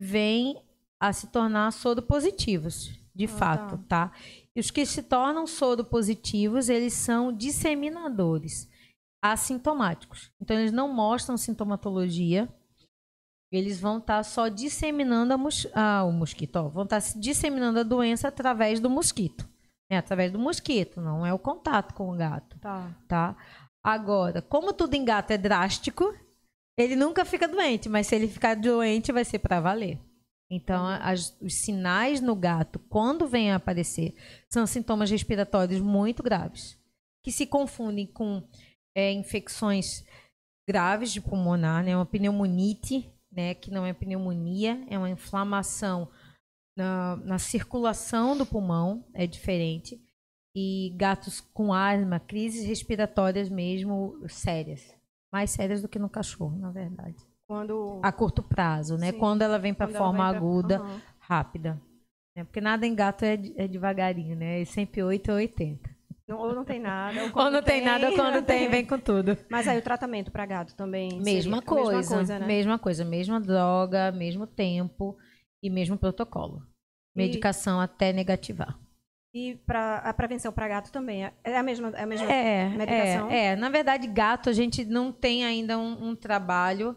vêm a se tornar soropositivos, de ah, fato, tá. tá? E os que se tornam soropositivos, eles são disseminadores assintomáticos. Então, eles não mostram sintomatologia, eles vão estar tá só disseminando a mos ah, o mosquito, ó, vão estar tá disseminando a doença através do mosquito. É através do mosquito, não é o contato com o gato. Tá. tá? Agora, como tudo em gato é drástico, ele nunca fica doente, mas se ele ficar doente, vai ser para valer. Então, uhum. as, os sinais no gato, quando vêm a aparecer, são sintomas respiratórios muito graves, que se confundem com é, infecções graves de pulmonar, né? Uma pneumonite, né? Que não é pneumonia, é uma inflamação na, na circulação do pulmão, é diferente. E gatos com asma, crises respiratórias mesmo sérias mais sérias do que no cachorro, na verdade. Quando... A curto prazo, né? Sim. Quando ela vem para forma vem aguda, pra... uhum. rápida. É, porque nada em gato é, é devagarinho, né? É sempre 8 ou 80. Ou não tem nada. Ou, ou não tem, tem, nada, ou quando tem, vem com tudo. Mas aí o tratamento para gato também. Mesma coisa. Mesma coisa, né? mesma coisa. Mesma droga, mesmo tempo e mesmo protocolo. Medicação e... até negativar. E para a prevenção para gato também é, é a mesma, é a mesma é, medicação? É, é, na verdade, gato a gente não tem ainda um, um trabalho,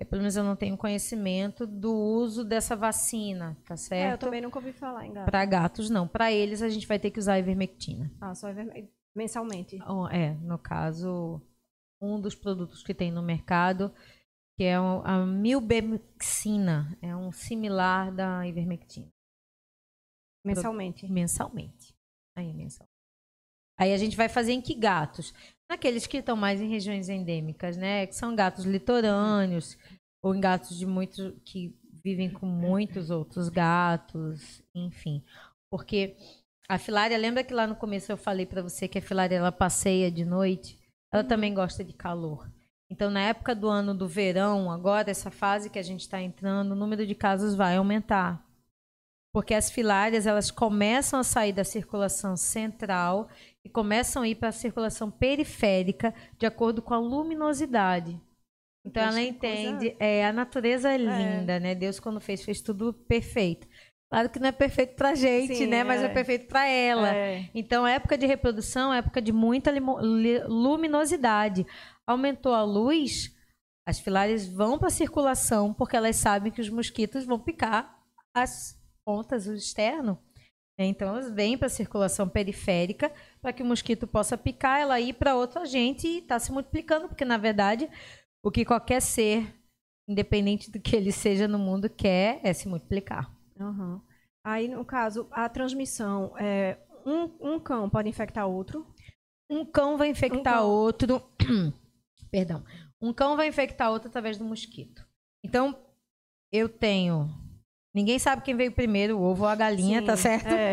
é, pelo menos eu não tenho conhecimento do uso dessa vacina, tá certo? É, eu também nunca ouvi falar em gato. Para gatos, não. Para eles, a gente vai ter que usar a ivermectina. Ah, só ivermectina. Mensalmente? É, no caso, um dos produtos que tem no mercado, que é a milbemixina, é um similar da ivermectina. Mensalmente. Mensalmente. Aí, mensal. Aí a gente vai fazer em que gatos? Naqueles que estão mais em regiões endêmicas, né? Que são gatos litorâneos, ou gatos de muitos que vivem com muitos outros gatos, enfim. Porque a filária, lembra que lá no começo eu falei para você que a filária ela passeia de noite? Ela também gosta de calor. Então, na época do ano do verão, agora, essa fase que a gente está entrando, o número de casos vai aumentar porque as filárias elas começam a sair da circulação central e começam a ir para a circulação periférica de acordo com a luminosidade. Então ela entende, coisa... é, a natureza é, é linda, né? Deus quando fez fez tudo perfeito. Claro que não é perfeito pra gente, Sim, né? Mas é é. perfeito pra ela. É. Então, época de reprodução é época de muita luminosidade. Aumentou a luz, as filárias vão para circulação porque elas sabem que os mosquitos vão picar as pontas, o externo. Então, elas vêm para a circulação periférica para que o mosquito possa picar, ela ir para outro agente e está se multiplicando, porque, na verdade, o que qualquer ser, independente do que ele seja no mundo, quer é se multiplicar. Aham. Aí, no caso, a transmissão é um, um cão pode infectar outro. Um cão vai infectar Um cão. outro. Perdão. Um cão vai infectar outro através do mosquito. Então, eu tenho. Ninguém sabe quem veio primeiro, o ovo ou a galinha, Sim, tá certo? é.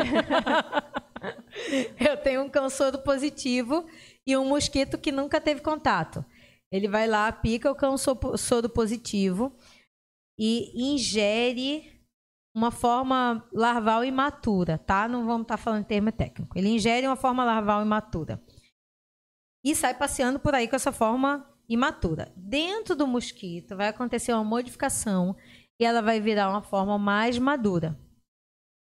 eu tenho um cão soro positivo e um mosquito que nunca teve contato. Ele vai lá, pica o cão so- soro positivo e ingere uma forma larval imatura, tá? Não vamos estar falando em termo técnico. Ele ingere uma forma larval imatura e sai passeando por aí com essa forma imatura. Dentro do mosquito vai acontecer uma modificação e ela vai virar uma forma mais madura.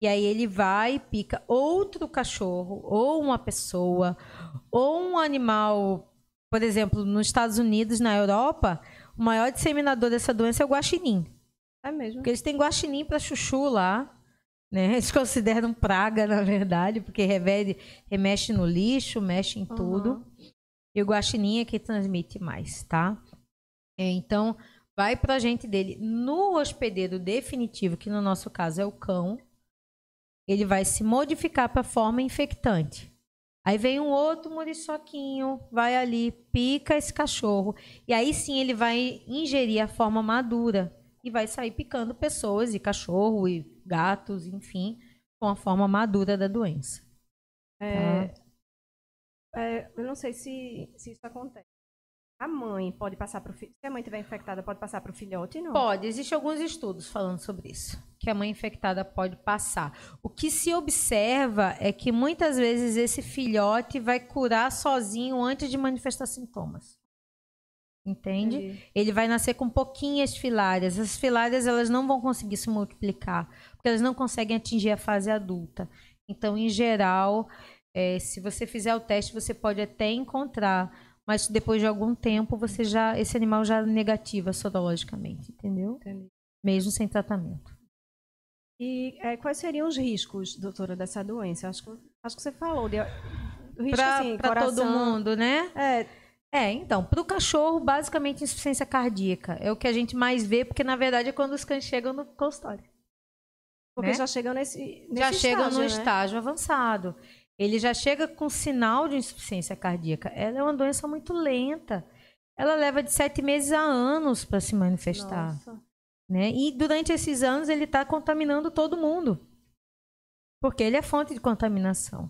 E aí ele vai e pica outro cachorro, ou uma pessoa, ou um animal. Por exemplo, nos Estados Unidos, na Europa, o maior disseminador dessa doença é o guaxinim. É mesmo. Porque eles têm guaxinim para chuchu lá. Né? Eles consideram praga, na verdade, porque revede, remexe no lixo, mexe em tudo. Aham. E o guaxinim é que transmite mais, tá? É, então, vai para a gente dele. No hospedeiro definitivo, que no nosso caso é o cão, ele vai se modificar para forma infectante. Aí vem um outro muriçoquinho, vai ali, pica esse cachorro. E aí sim ele vai ingerir a forma madura e vai sair picando pessoas e cachorro e gatos, enfim, com a forma madura da doença. É, é, eu não sei se, se isso acontece. A mãe pode passar para o filho. Se a mãe estiver infectada, pode passar para o filhote? Não. Pode, existem alguns estudos falando sobre isso, que a mãe infectada pode passar. O que se observa é que muitas vezes esse filhote vai curar sozinho antes de manifestar sintomas. Entende? Entendi. Ele vai nascer com pouquinhas filárias. As filárias elas não vão conseguir se multiplicar, porque elas não conseguem atingir a fase adulta. Então, em geral, eh, se você fizer o teste, você pode até encontrar, mas depois de algum tempo, você já esse animal já negativa sorologicamente, entendeu? Entendi. Mesmo sem tratamento. E é, quais seriam os riscos, doutora, dessa doença? Acho que, acho que você falou. De, risco, assim, Para todo mundo, né? É, É, então, para o cachorro, basicamente insuficiência cardíaca. É o que a gente mais vê, porque na verdade é quando os cães chegam no consultório. porque Né? já chegam nesse, nesse já chegam estágio, no né? estágio avançado. Ele já chega com sinal de insuficiência cardíaca. Ela é uma doença muito lenta. Ela leva de sete meses a anos para se manifestar. Nossa. Né? E durante esses anos ele está contaminando todo mundo. Porque ele é fonte de contaminação.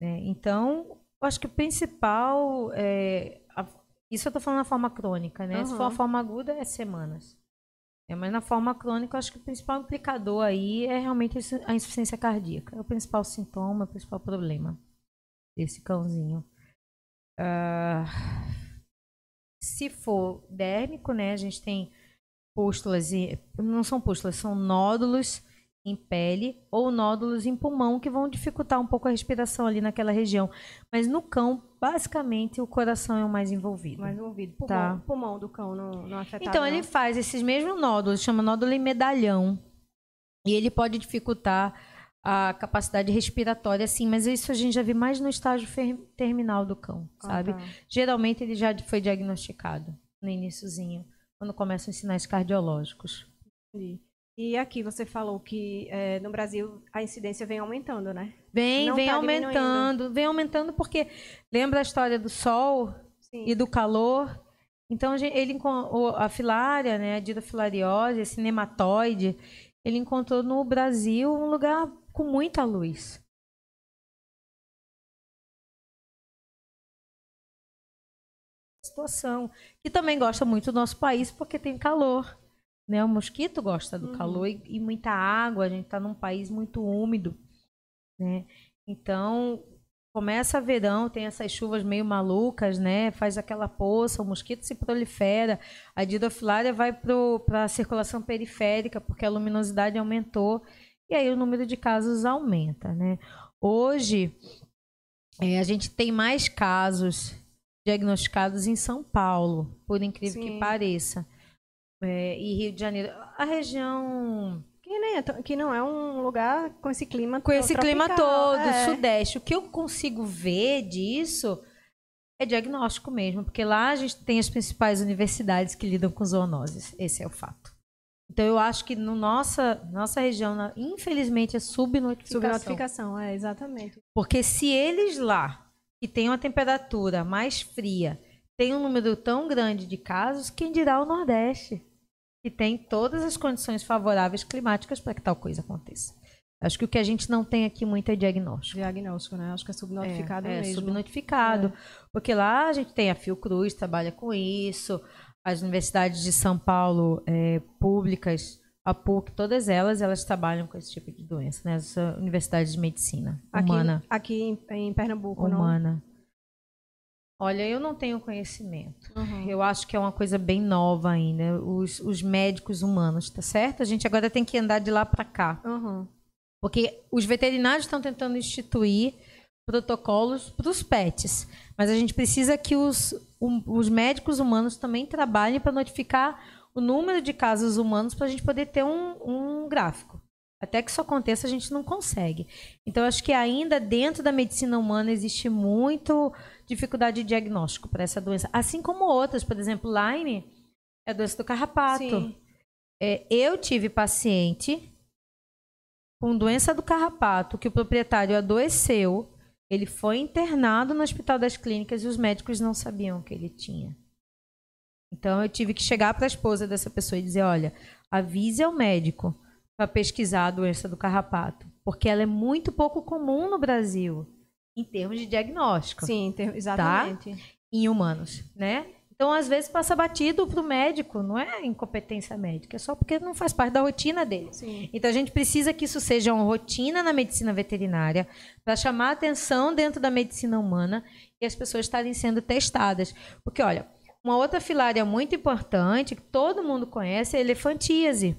né? Então, eu acho que o principal. É, a- isso eu estou falando na forma crônica, né? Se for a forma aguda, é semanas. É, mas na forma crônica, acho que o principal implicador aí é realmente a insuficiência cardíaca. É o principal sintoma, é o principal problema desse cãozinho. Ah, se for dérmico, né? A gente tem pústulas e não são pústulas, são nódulos em pele ou nódulos em pulmão que vão dificultar um pouco a respiração ali naquela região. Mas no cão, basicamente, o coração é o mais envolvido. Mais ouvido. Pulmão, Tá. pulmão do cão não, não afetado. Então não. ele faz esses mesmos nódulos, chama nódulo em medalhão. E ele pode dificultar a capacidade respiratória, sim, mas isso a gente já vê mais no estágio terminal do cão, Ah, sabe? tá. Geralmente ele já foi diagnosticado no iníciozinho, quando começam os sinais cardiológicos. Entendi. E aqui você falou que é, no Brasil a incidência vem aumentando, né? Vem, Não vem tá aumentando, vem aumentando porque lembra a história do sol Sim. e do calor? Então ele a filária, né, a didofilariose, esse nematóide, ele encontrou no Brasil um lugar com muita luz. Situação que também gosta muito do nosso país porque tem calor, né? O mosquito gosta do Uhum. calor e, e muita água. A gente está num país muito úmido, né? Então começa verão, tem essas chuvas meio malucas, né? Faz aquela poça, o mosquito se prolifera, a didofilária vai para a circulação periférica porque a luminosidade aumentou. E aí o número de casos aumenta, né? Hoje, é, a gente tem mais casos diagnosticados em São Paulo, por incrível Sim. que pareça. É, e Rio de Janeiro. A região. Que, nem é, que não é um lugar com esse clima Com esse tropical, clima todo, é. sudeste. O que eu consigo ver disso é diagnóstico mesmo, porque lá a gente tem as principais universidades que lidam com zoonoses. Esse é o fato. Então eu acho que no nossa nossa região, infelizmente, é subnotificação. Subnotificação, é exatamente. Porque se eles lá, que têm uma temperatura mais fria, têm um número tão grande de casos, quem dirá o Nordeste, que tem todas as condições favoráveis climáticas para que tal coisa aconteça. Acho que o que a gente não tem aqui muito é diagnóstico. Diagnóstico, né? Acho que é subnotificado é, mesmo. É, subnotificado. É. Porque lá a gente tem a Fiocruz, trabalha com isso, as universidades de São Paulo é, públicas, a PUC, todas elas, elas trabalham com esse tipo de doença, né? As universidades de medicina humana. Aqui, aqui em, Pernambuco, humana. Não? Olha, eu não tenho conhecimento. Uhum. Eu acho que é uma coisa bem nova ainda. Os, os, médicos humanos, tá certo? A gente agora tem que andar de lá para cá. Uhum. Porque os veterinários estão tentando instituir protocolos para os pets. Mas a gente precisa que os, um, os médicos humanos também trabalhem para notificar o número de casos humanos para a gente poder ter um, um gráfico. Até que isso aconteça, a gente não consegue. Então, acho que ainda dentro da medicina humana existe muito dificuldade de diagnóstico para essa doença. Assim como outras, por exemplo, Lyme é a doença do carrapato. É, eu tive paciente com doença do carrapato que o proprietário adoeceu ele foi internado no Hospital das Clínicas e os médicos não sabiam que ele tinha. Então eu tive que chegar para a esposa dessa pessoa e dizer: olha, avise ao médico para pesquisar a doença do carrapato, porque ela é muito pouco comum no Brasil em termos de diagnóstico. Sim, tá? exatamente. Tá? Em humanos, né? Então, às vezes, passa batido para o médico, não é incompetência médica, é só porque não faz parte da rotina dele. Sim. Então, a gente precisa que isso seja uma rotina na medicina veterinária, para chamar atenção dentro da medicina humana e as pessoas estarem sendo testadas. Porque, olha, uma outra filária muito importante, que todo mundo conhece, é a elefantíase.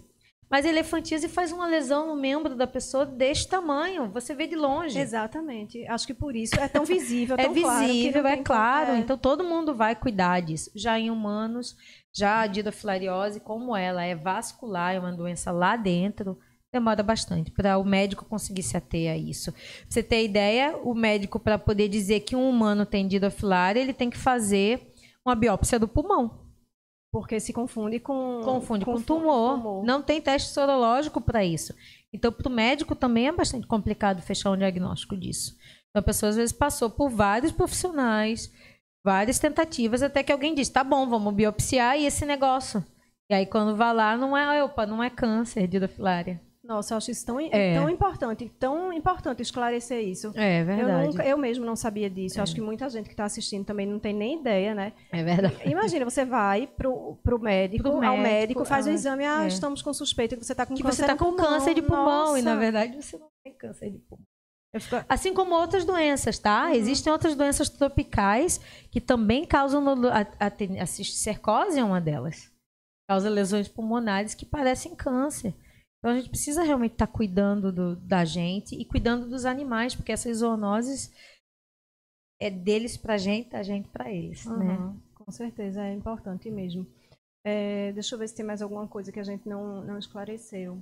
Mas elefantíase faz uma lesão no membro da pessoa deste tamanho. Você vê de longe. Exatamente. Acho que por isso é tão visível, é tão visível, claro é claro. É. Então todo mundo vai cuidar disso. Já em humanos, já a didofilariose, como ela é vascular, é uma doença lá dentro, demora bastante para o médico conseguir se ater a isso. Pra você ter ideia, o médico para poder dizer que um humano tem didofilária, ele tem que fazer uma biópsia do pulmão. Porque se confunde com. Confunde com, com tumor. tumor. Não tem teste sorológico para isso. Então, para o médico também é bastante complicado fechar um diagnóstico disso. Então, a pessoa às vezes passou por vários profissionais, várias tentativas, até que alguém diz: tá bom, vamos biopsiar e esse negócio. E aí, quando vai lá, não é, opa, não é câncer de hidofilária. Nossa, eu acho isso tão, é. tão importante, tão importante esclarecer isso. É verdade. Eu, nunca, eu mesmo não sabia disso. É. Eu acho que muita gente que está assistindo também não tem nem ideia, né? É verdade. Imagina, você vai pro, pro médico, pro médico ao médico, faz o ah, exame, ah, é. estamos com suspeita que você está com que câncer você está com pulmão. câncer de pulmão Nossa. e na verdade você não tem câncer de pulmão. Fico... Assim como outras doenças, tá? Uhum. Existem outras doenças tropicais que também causam a, a, a cisticercose é uma delas. Causa lesões pulmonares que parecem câncer. Então a gente precisa realmente estar tá cuidando do, da gente e cuidando dos animais, porque essas zoonoses é deles para a gente, da gente para eles, uhum, né? Com certeza, é importante mesmo. É, deixa eu ver se tem mais alguma coisa que a gente não, não esclareceu.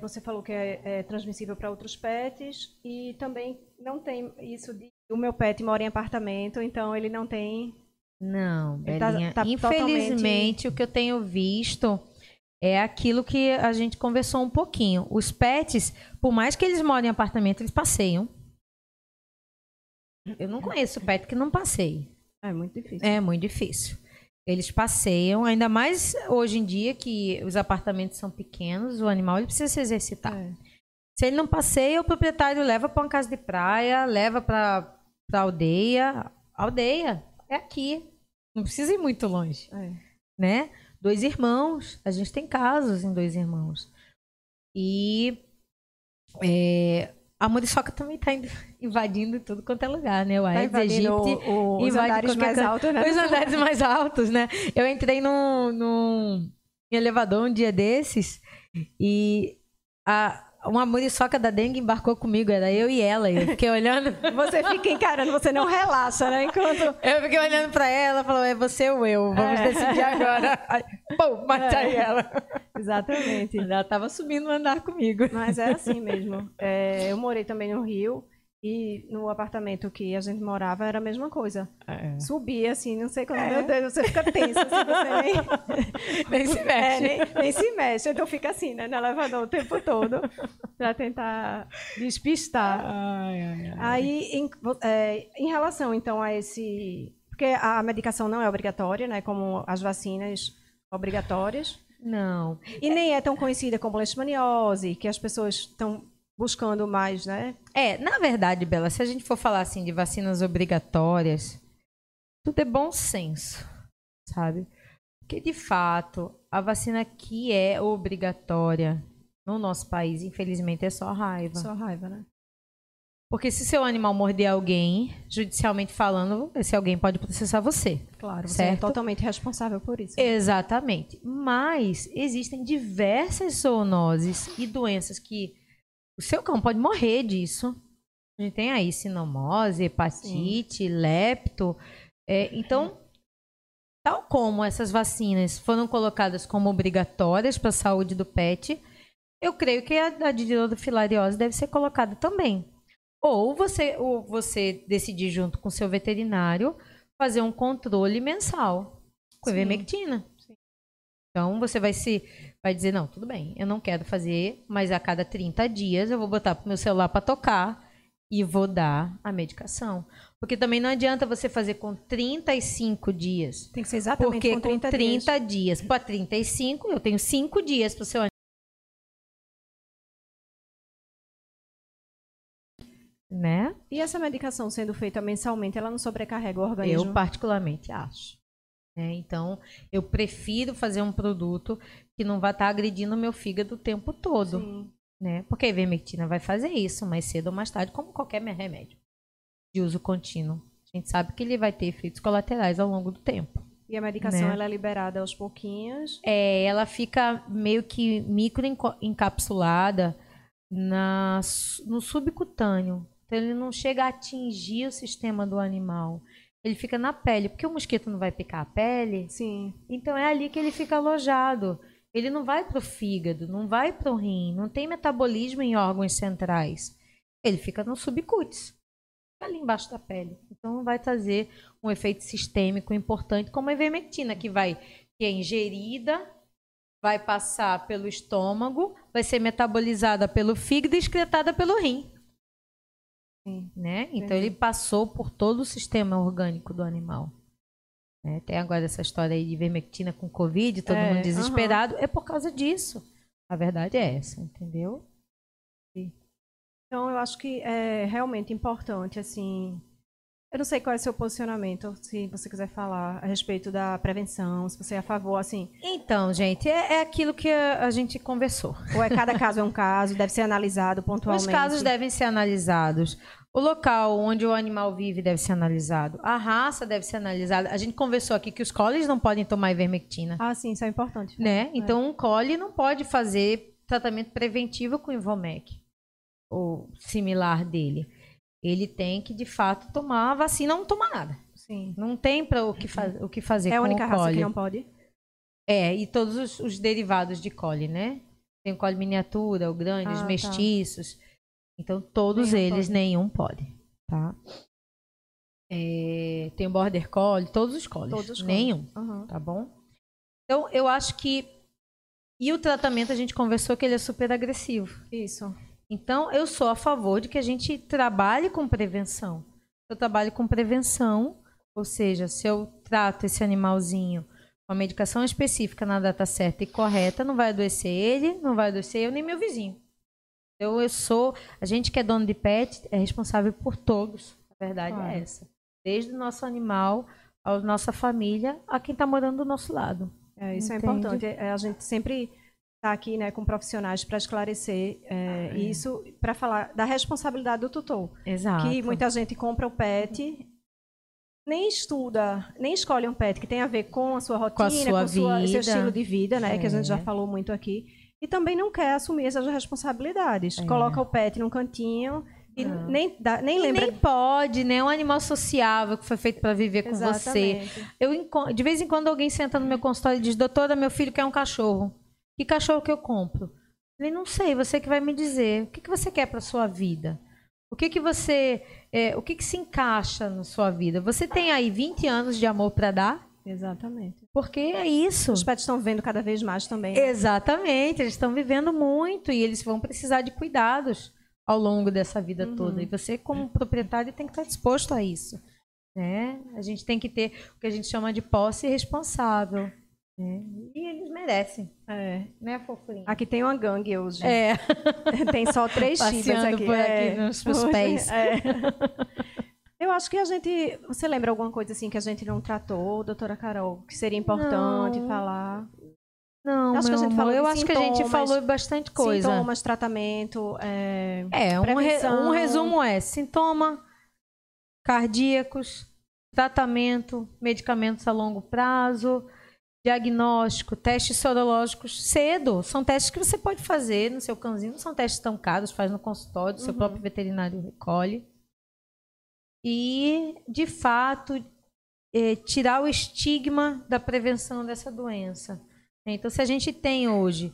Você falou que é, é transmissível para outros pets e também não tem isso de o meu pet mora em apartamento, então ele não tem. Não, tá, Belinha. Tá, tá Infelizmente, totalmente... o que eu tenho visto é aquilo que a gente conversou um pouquinho. Os pets, por mais que eles morem em apartamento, eles passeiam. Eu não conheço pet que não passeie. É muito difícil. É muito difícil. Eles passeiam, ainda mais hoje em dia que os apartamentos são pequenos, o animal ele precisa se exercitar. É. Se ele não passeia, o proprietário leva para uma casa de praia, leva para a aldeia. Aldeia é aqui. Não precisa ir muito longe. É. Né? Dois irmãos. A gente tem casos em dois irmãos. E é, a muriçoca também está invadindo tudo quanto é lugar, né? O tá Aedes aegypti o, o, os andares mais altos, né? Os andares mais altos, né? Eu entrei num, num elevador um dia desses e a, uma muriçoca da dengue embarcou comigo, era eu e ela. Eu fiquei olhando. Você fica encarando, você não relaxa, né? Enquanto. Eu fiquei olhando pra ela, falou: é você ou eu? Vamos é. decidir agora. Aí, pô, matei é. ela. Exatamente. Ela tava subindo no andar comigo. Mas é assim mesmo. É, eu morei também no Rio. E no apartamento que a gente morava era a mesma coisa. É. Subia assim, não sei quando. É. Meu Deus, você fica tenso, assim, você nem, nem se mexe. É, nem, nem, se mexe. Então fica assim, né, no elevador o tempo todo, para tentar despistar. Ai, ai, ai. Aí, em, é, em relação então a esse. Porque a medicação não é obrigatória, né? Como as vacinas obrigatórias. Não. E nem é tão conhecida como leishmaniose, que as pessoas estão buscando mais, né? É, na verdade, Bela, se a gente for falar assim de vacinas obrigatórias, tudo é bom senso, sabe? Porque de fato, a vacina que é obrigatória no nosso país, infelizmente, é só raiva. Só raiva, né? Porque se seu animal morder alguém, judicialmente falando, esse alguém pode processar você. Claro, você é certo? é totalmente responsável por isso. Exatamente. Mas existem diversas zoonoses e doenças que o seu cão pode morrer disso. A gente tem aí sinomose, hepatite, Sim. lepto. É, então, tal como essas vacinas foram colocadas como obrigatórias para a saúde do pet, eu creio que a, a de filariose deve ser colocada também. Ou você, ou você decidir junto com o seu veterinário fazer um controle mensal com ivermectina. Então você vai se vai dizer, não, tudo bem, eu não quero fazer, mas a cada 30 dias eu vou botar pro meu celular para tocar e vou dar a medicação. Porque também não adianta você fazer com 35 dias. Tem que ser exatamente porque com 30, com 30 dias. dias. Para 35, eu tenho 5 dias para o seu né? E essa medicação sendo feita mensalmente, ela não sobrecarrega o organismo? Eu particularmente acho. Né? Então, eu prefiro fazer um produto que não vai estar tá agredindo o meu fígado o tempo todo. Sim. Né? Porque a ivermectina vai fazer isso mais cedo ou mais tarde, como qualquer remédio de uso contínuo. A gente sabe que ele vai ter efeitos colaterais ao longo do tempo. E a medicação né? ela é liberada aos pouquinhos? É, ela fica meio que micro encapsulada na, no subcutâneo. Então ele não chega a atingir o sistema do animal ele fica na pele, porque o mosquito não vai picar a pele. Sim. Então é ali que ele fica alojado. Ele não vai para o fígado, não vai para o rim, não tem metabolismo em órgãos centrais. Ele fica no subcútis, ali embaixo da pele. Então vai trazer um efeito sistêmico importante, como a ivermectina, que vai que é ingerida, vai passar pelo estômago, vai ser metabolizada pelo fígado e excretada pelo rim. Né? Então ele passou por todo o sistema orgânico do animal. Né? Tem agora essa história aí de vermectina com Covid, todo é, mundo desesperado. É por causa disso. A verdade é essa, entendeu? Então eu acho que é realmente importante, assim, eu não sei qual é o seu posicionamento, se você quiser falar a respeito da prevenção, se você é a favor, assim. Então, gente, é, é aquilo que a, a, gente conversou. Ou é cada caso é um caso, deve ser analisado pontualmente. Os casos devem ser analisados. O local onde o animal vive deve ser analisado. A raça deve ser analisada. A gente conversou aqui que os coles não podem tomar ivermectina. Ah, sim, isso é importante. Né? É. Então, um cole não pode fazer tratamento preventivo com Ivomec ou similar dele ele tem que, de fato, tomar a vacina ou não tomar nada. Sim. Não tem para o, que o que fazer é com o É a única raça que não pode? É, e todos os, os derivados de cole, né? Tem o cole miniatura, o grande, ah, os tá. mestiços. Tá. Então, todos nenhum eles, pode. nenhum pode, tá? É, tem o border collie, todos os collies. Todos os nenhum, uhum. tá bom? Então, eu acho que... E o tratamento, a gente conversou que ele é super agressivo. Isso. Então, eu sou a favor de que a gente trabalhe com prevenção. Eu trabalho com prevenção, ou seja, se eu trato esse animalzinho com a medicação específica na data certa e correta, não vai adoecer ele, não vai adoecer eu nem meu vizinho. Eu, eu sou. A gente que é dono de pet é responsável por todos. A verdade é essa. Desde o nosso animal, a nossa família, a quem está morando do nosso lado. É, isso é Entende? é importante. É, a gente sempre está aqui né, com profissionais para esclarecer é, é. isso, para falar da responsabilidade do tutor. Exato. Que muita gente compra o PET, nem estuda, nem escolhe um PET que tem a ver com a sua rotina, com, a sua com sua, seu estilo de vida, né? É. Que a gente já é. falou muito aqui. E também não quer assumir essas responsabilidades. É. Coloca o pet num cantinho e nem, dá, nem E lembra. nem pode, né? É um animal sociável que foi feito para viver com você. Exatamente. Eu enco- de vez em quando alguém senta no meu consultório e diz: "Doutora, meu filho quer um cachorro. Que cachorro que eu compro?" Eu não sei, você que vai me dizer. O que, que você quer para sua vida? O que que você, é, o que que se encaixa na sua vida? Você tem aí 20 anos de amor para dar? Exatamente. Porque é isso. Os pets estão vendo cada vez mais também. né? Exatamente, eles estão vivendo muito e eles vão precisar de cuidados ao longo dessa vida Uhum. toda. E você, como proprietário, tem que estar disposto a isso. Né? A gente tem que ter o que a gente chama de posse responsável. né? E eles merecem, É. né, fofurinha? Aqui tem uma gangue hoje. É, Tem só três chibas aqui. por aqui é. nos Hoje- pés. é. Eu acho que a gente. Você lembra alguma coisa assim que a gente não tratou, doutora Carol, que seria importante Não. falar? não, Acho que a gente amor, falou eu acho que a gente sintomas, falou bastante coisa. Sintomas, tratamento. É... É, um, re- um resumo é sintoma cardíacos, tratamento, medicamentos a longo prazo, diagnóstico, testes sorológicos cedo. São testes que você pode fazer no seu cãozinho, não são testes tão caros, faz no consultório, seu Uhum. próprio veterinário recolhe. E, de fato, eh, tirar o estigma da prevenção dessa doença. Então, se a gente tem hoje,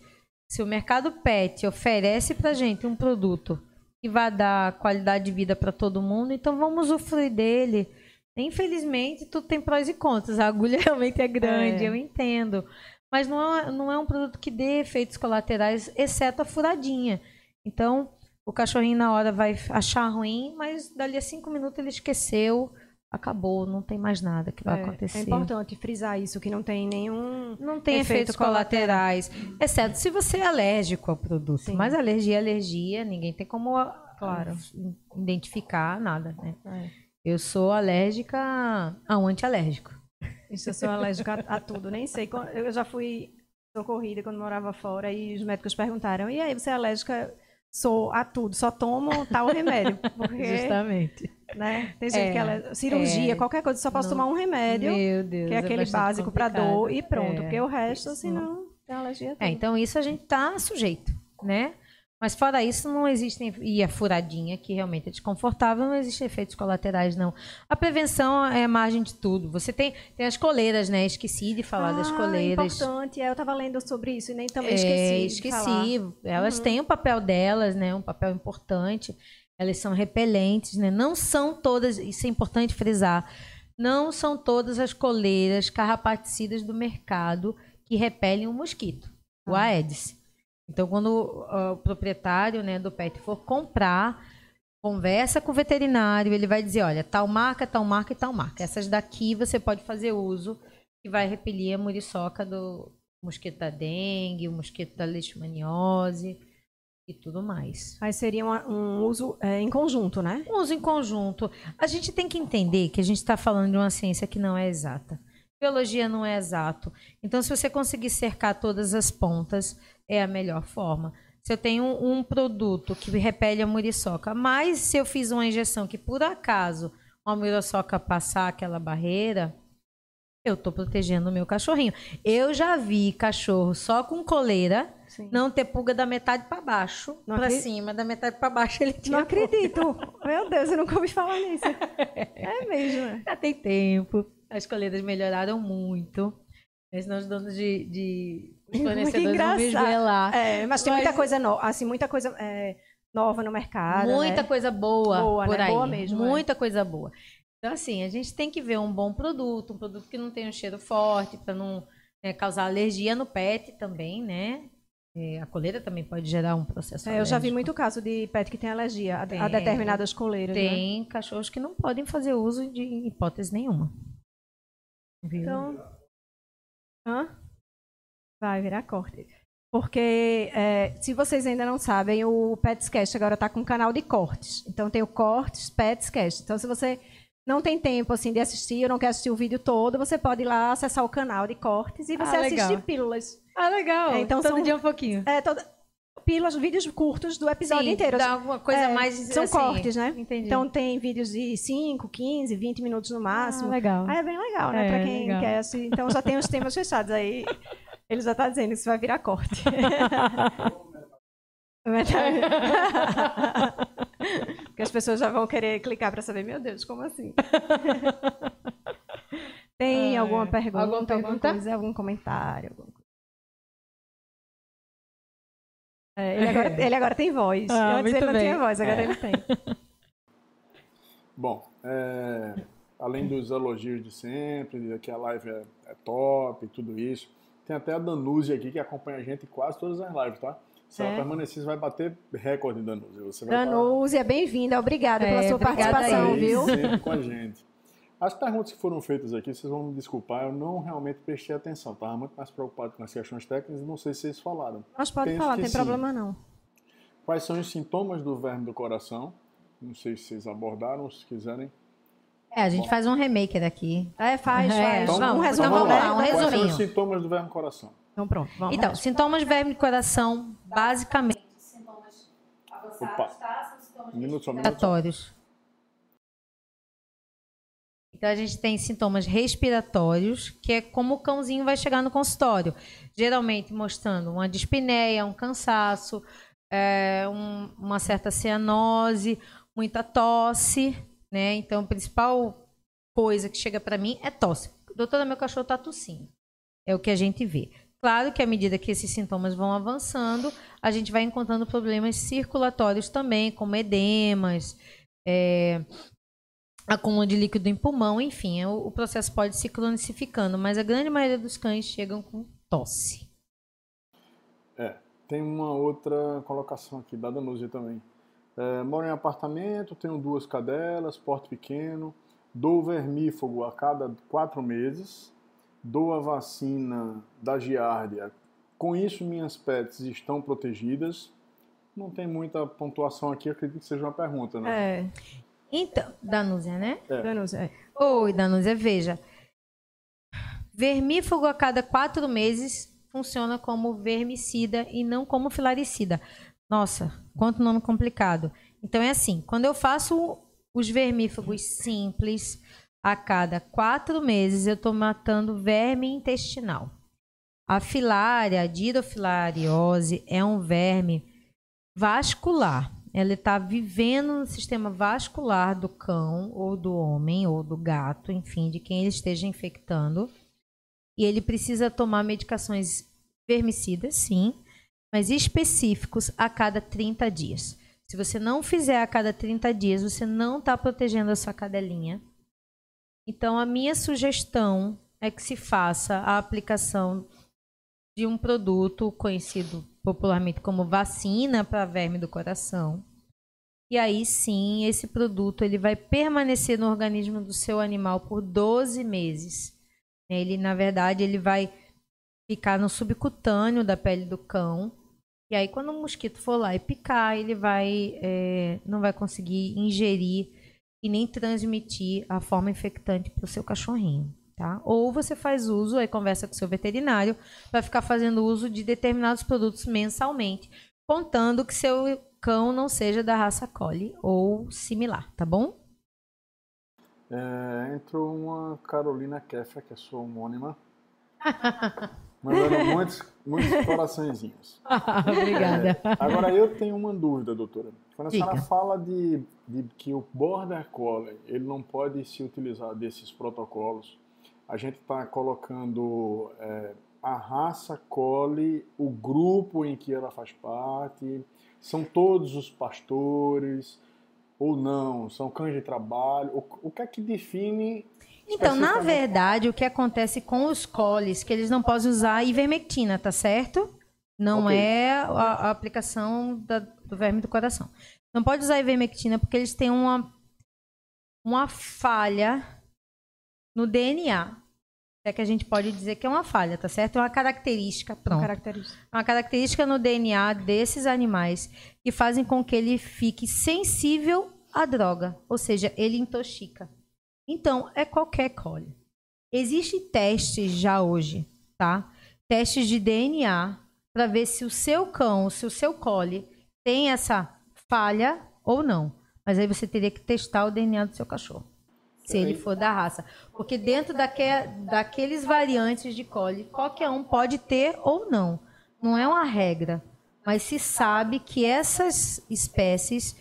se o mercado pet oferece para gente um produto que vai dar qualidade de vida para todo mundo, então vamos usufruir dele. Infelizmente, tudo tem prós e contras. A agulha realmente é grande, É. eu entendo. Mas não é, não é um produto que dê efeitos colaterais, exceto a furadinha. Então, o cachorrinho na hora vai achar ruim, mas dali a cinco minutos ele esqueceu, acabou, não tem mais nada que vai É, acontecer. É importante frisar isso, que não tem nenhum. Não tem Efeito efeitos colaterais, exceto se você é alérgico ao produto. Sim. Mas alergia é alergia, ninguém tem como Claro. ah, identificar nada, né? É. Eu sou alérgica a um antialérgico. Isso, eu sou alérgica a, a tudo, nem sei. Eu já fui socorrida quando morava fora e os médicos perguntaram: e aí, você é alérgica? Sou a tudo, só tomo tal remédio. Porque, Justamente. né? Tem gente É, que ela. Cirurgia, é. qualquer coisa, só posso Não. tomar um remédio, Meu Deus. que é aquele bastante básico para dor e pronto. É. Porque o resto, assim, não tem alergia. É, então isso a gente tá sujeito, né? Mas fora isso, não existem. E a furadinha, que realmente é desconfortável, não existem efeitos colaterais, não. A prevenção é a margem de tudo. Você tem, tem as coleiras, né? Esqueci de falar das Ah, coleiras. importante. É, eu estava lendo sobre isso e nem também É, esqueci. esqueci. Elas Uhum. têm o papel delas, né? Um papel importante. Elas são repelentes, né? Não são todas, isso é importante frisar, não são todas as coleiras carrapaticidas do mercado que repelem o mosquito, o Ah. Aedes. Então, quando ah, o proprietário né, do pet for comprar, conversa com o veterinário, ele vai dizer, olha, tal marca, tal marca e tal marca. Essas daqui você pode fazer uso, que vai repelir a muriçoca do mosquito da dengue, o mosquito da leishmaniose e tudo mais. Aí seria uma- um uso é, em conjunto, né? Um uso em conjunto. A gente tem que entender que a gente está falando de uma ciência que não é exata. Biologia não é exato. Então, se você conseguir cercar todas as pontas, é a melhor forma. Se eu tenho um, um produto que repele a muriçoca, mas se eu fiz uma injeção que, por acaso, uma muriçoca passar aquela barreira, eu estou protegendo o meu cachorrinho. Eu já vi cachorro só com coleira Sim. não ter pulga da metade para baixo, para acredito. cima, da metade para baixo ele tinha Não acredito. Meu Deus, eu nunca ouvi falar nisso. É mesmo. né? Já tem tempo. As coleiras melhoraram muito. Senão os donos de, de os Muito fornecedores vão me engraçado. É, mas tem Mas- muita coisa nova, assim, muita coisa é, nova no mercado. Muita né? coisa boa, Boa, por né? aí. Boa mesmo, é. Muita coisa boa. Então, assim, a gente tem que ver um bom produto, um produto que não tenha um cheiro forte, para não né, causar alergia no pet também, né? É, a coleira também pode gerar um processo É, eu já vi muito caso de pet que tem alergia a, a Tem. determinadas coleiras. né? Tem cachorros que não podem fazer uso de hipótese nenhuma. Viu? Então. Hã? Vai virar corte. Porque, é, se vocês ainda não sabem, o Petscast agora está com um canal de cortes. Então tem o Cortes Petscast. Então, se você não tem tempo assim de assistir ou não quer assistir o vídeo todo, você pode ir lá acessar o canal de cortes e você Ah, assistir pílulas. Ah, legal. É, então Todo são- dia um pouquinho. É, toda, pílulas, vídeos curtos do episódio Sim, inteiro. Dá alguma coisa É, mais. São assim, cortes, né? Entendi. Então tem vídeos de 5, 15, 20 minutos no máximo. Ah, legal. Aí é bem legal, né? É, pra quem legal. quer assistir. Então já tem os temas fechados aí. Ele já está dizendo, isso vai virar corte. Porque as pessoas já vão querer clicar para saber, meu Deus, como assim? Tem alguma pergunta, Alguma pergunta? alguma coisa, algum comentário? alguma coisa? É, ele, agora, ele agora tem voz. Ah, Antes ele não tinha bem. voz, agora É. ele tem. Bom, é, além dos elogios de sempre, de que a live é, é top e tudo isso, tem até a Danúzia aqui que acompanha a gente em quase todas as lives, tá? Se É. ela permanecer, você vai bater recorde, Danúzia. Você vai Danúzia, bem-vinda, obrigada É, pela sua obrigada participação, aí. viu? sempre com a gente. As perguntas que foram feitas aqui, vocês vão me desculpar, eu não realmente prestei atenção. Estava muito mais preocupado com as questões técnicas e não sei se vocês falaram. Mas pode Penso falar, que tem sim. problema não. Quais são os sintomas do verme do coração? Não sei se vocês abordaram, se quiserem. É, a gente faz um remake daqui. É, faz, É, faz. vamos, um resumo, então vamos lá, um Quais são resuminho. os sintomas do verme coração? Então pronto, vamos. Então, sintomas de verme coração, basicamente, Opa. Minuto só, um minuto só. respiratórios. Então a gente tem sintomas respiratórios, que é como o cãozinho vai chegar no consultório, geralmente mostrando uma dispneia, um cansaço, é, um- uma certa cianose, muita tosse, né? Então a principal coisa que chega para mim é tosse. Doutora, meu cachorro tá tossindo. É o que a gente vê. Claro que à medida que esses sintomas vão avançando, a gente vai encontrando problemas circulatórios também, como edemas, é, acúmulo de líquido em pulmão, enfim, é, o, o processo pode se cronificando, mas a grande maioria dos cães chegam com tosse. É, tem uma outra colocação aqui da Danúzia também. É, moro em apartamento, tenho duas cadelas, porte pequeno, dou vermífugo a cada quatro meses, dou a vacina da giardia. Com isso, minhas pets estão protegidas. Não tem muita pontuação aqui, acredito que seja uma pergunta, né? É, Então, Danúzia, né? Danúzia, é. Oi, Danúzia, veja. Vermífugo a cada quatro meses funciona como vermicida e não como filaricida. Nossa, quanto nome complicado. Então é assim, quando eu faço os vermífugos simples, a cada quatro meses eu estou matando verme intestinal. A filária, a dirofilariose, é um verme vascular. Ela está vivendo no sistema vascular do cão, ou do homem, ou do gato, enfim, de quem ele esteja infectando. E ele precisa tomar medicações vermicidas, sim, mas específicos a cada 30 dias. Se você não fizer a cada 30 dias, você não está protegendo a sua cadelinha. Então, a minha sugestão é que se faça a aplicação de um produto conhecido popularmente como vacina para verme do coração. E aí sim, esse produto ele vai permanecer no organismo do seu animal por 12 meses. Ele, na verdade, ele vai ficar no subcutâneo da pele do cão. E aí, quando o mosquito for lá e picar, ele vai é, não vai conseguir ingerir e nem transmitir a forma infectante para o seu cachorrinho. Tá? Ou você faz uso, aí conversa com o seu veterinário, para ficar fazendo uso de determinados produtos mensalmente, contando que seu cão não seja da raça Collie ou similar, tá bom? É, entrou uma Carolina Keffer, que é sua homônima, mandando muitos, muitos coraçõezinhos. Obrigada. É, agora eu tenho uma dúvida, doutora. Quando a Diga. senhora fala de, de que o Border Collie ele não pode se utilizar desses protocolos, a gente está colocando é, a raça Collie, o grupo em que ela faz parte, são todos os pastores ou não, são cães de trabalho, o, o que é que define Então, na verdade, o que acontece com os coles, que eles não podem usar ivermectina, tá certo? Não Ok. é a, a aplicação da- do verme do coração. Não pode usar ivermectina porque eles têm uma, uma falha no DNA. É que a gente pode dizer que é uma falha, tá certo? É uma característica, pronto. Característica. uma característica no DNA desses animais que fazem com que ele fique sensível à droga, ou seja, ele intoxica. Então, é qualquer cole. Existem testes já hoje, tá? Testes de DNA para ver se o seu cão, se o seu cole tem essa falha ou não. Mas aí você teria que testar o DNA do seu cachorro. se ele for da raça. Porque dentro daque, daqueles variantes de collie, qualquer um pode ter ou não. Não é uma regra. Mas se sabe que essas espécies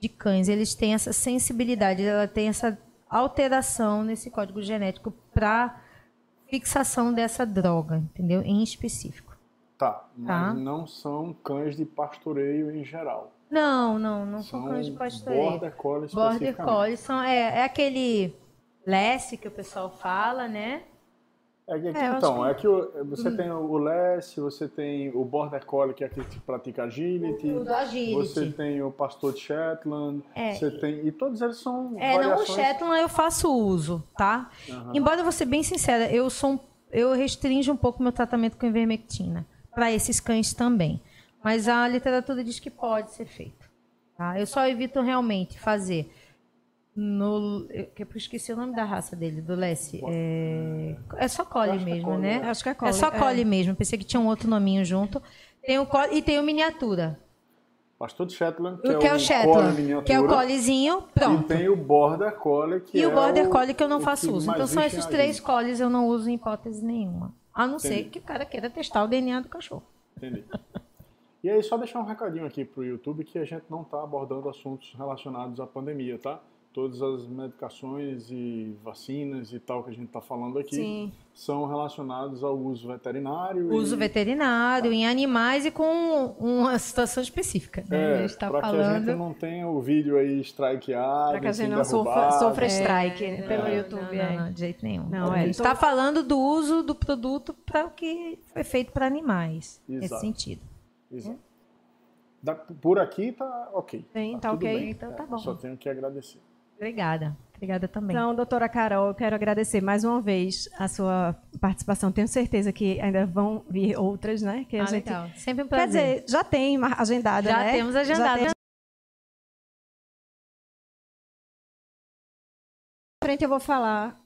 de cães, eles têm essa sensibilidade, ela tem essa alteração nesse código genético para fixação dessa droga, entendeu? Em específico. Tá, mas tá? não são cães de pastoreio em geral. Não, não, não são, são cães de pastoreio. Border Collie Border Collie são, é, é aquele lesse que o pessoal fala, né? É, que, é, então, que... é que o, você hum. tem o Less, você tem o Border Collie, que é aquele que pratica agility. O, o agility. Você tem o Pastor de Shetland. É. Você tem, e todos eles são É, variações... não, o Shetland eu faço uso, tá? Uhum. Embora eu vou ser bem sincera, eu sou eu restringo um pouco meu tratamento com ivermectina para esses cães também. Mas a literatura diz que pode ser feito. Tá? Eu só evito realmente fazer no, eu, eu esqueci o nome da raça dele, do Lessie. É, é só Collie mesmo, é né? Acho que é Collie. É só Collie é. mesmo. Pensei que tinha um outro nominho junto. Tem o Collie, e tem o miniatura. Pastor de Shetland, que, que é, o Shetland, que é o Colliezinho, pronto. E tem o Border Collie, que E é o Border Collie que eu não faço uso. Então são esses três Collies eu não uso em hipótese nenhuma. A não Entendi. ser que o cara queira testar o DNA do cachorro. Entendi. E aí, só deixar um recadinho aqui pro YouTube que a gente não está abordando assuntos relacionados à pandemia, tá? Todas as medicações e vacinas e tal que a gente está falando aqui Sim. são relacionados ao uso veterinário. Uso e... veterinário em animais e com uma situação específica. Né? É, tá para falando... que a gente não tenha o vídeo aí strikeado. Para que a gente não sofra, sofra strike é, pelo é. YouTube. Não, não, não, de jeito nenhum. Não, é, a gente está tô... falando do uso do produto para o que foi feito para animais. Exato. Nesse sentido. Exato. por aqui tá ok. Sim, tá, tá ok. Bem. Então tá bom. Só tenho que agradecer. Obrigada. Obrigada também. Então, doutora Carol, eu quero agradecer mais uma vez a sua participação. Tenho certeza que ainda vão vir outras, né? Que a ah, gente... legal. Sempre um prazer. Quer dizer, já tem agendada, já né? Temos agendada. Já frente eu vou falar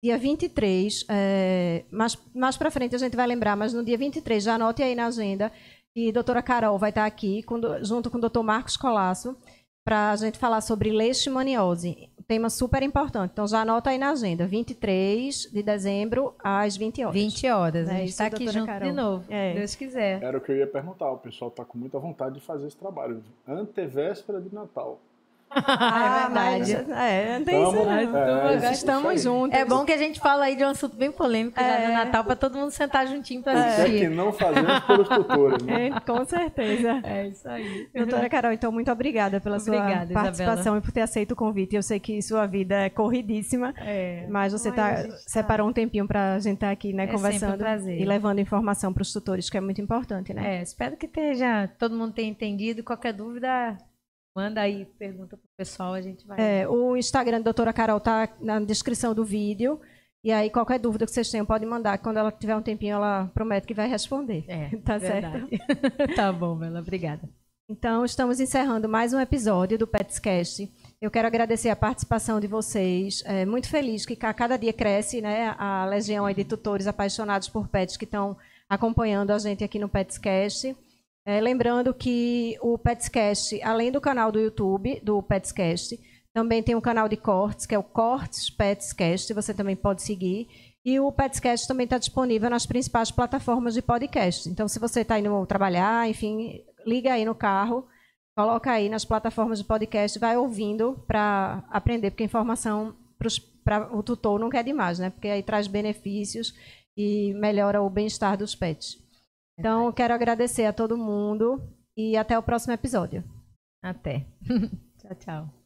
dia 23, é, mais, mais para frente a gente vai lembrar, mas no dia 23, já anote aí na agenda, e a doutora Carol vai estar aqui com, junto com o doutor Marcos Colasso, para a gente falar sobre leishmaniose. Tema super importante. Então já anota aí na agenda. 23 de dezembro, às 20 horas. 20 horas. É, a gente está aqui junto Carol. de novo, é. Deus quiser. Era o que eu ia perguntar. O pessoal está com muita vontade de fazer esse trabalho. Antevéspera de Natal. Ah, é verdade. Mas, é, não tem isso não. É, é, estamos juntos. É bom que a gente fala aí de um assunto bem polêmico é. já no Natal para todo mundo sentar juntinho para assistir. É que não fazemos pelos tutores, né? É, com certeza. É isso aí. Doutora Carol, então muito obrigada pela obrigada, sua participação Isabela. e por ter aceito o convite. Eu sei que sua vida é corridíssima, é. mas você tá, tá, separou um tempinho para a gente estar tá aqui, né, conversando um e levando informação para os tutores, que é muito importante, né? É, espero que esteja, todo mundo tenha entendido. Qualquer dúvida, Manda aí pergunta pro pessoal, a gente vai. É, o Instagram da doutora Carol tá na descrição do vídeo. E aí, qualquer dúvida que vocês tenham, pode mandar. Quando ela tiver um tempinho, ela promete que vai responder. É, tá verdade. certo? tá bom, Bela. Obrigada. Então, estamos encerrando mais um episódio do Petscast. Eu quero agradecer a participação de vocês. É muito feliz que a cada dia cresce né, a legião de tutores apaixonados por pets que estão acompanhando a gente aqui no Petscast. É, lembrando que o Petscast, além do canal do YouTube, do Petscast, também tem um canal de cortes, que é o Cortes Petscast, você também pode seguir. E o Petscast também está disponível nas principais plataformas de podcast. Então, se você está indo trabalhar, enfim, liga aí no carro, coloca aí nas plataformas de podcast, vai ouvindo para aprender, porque informação para o tutor não quer demais, né? Porque aí traz benefícios e melhora o bem-estar dos pets. Então, eu quero agradecer a todo mundo e até o próximo episódio. Até. tchau, tchau.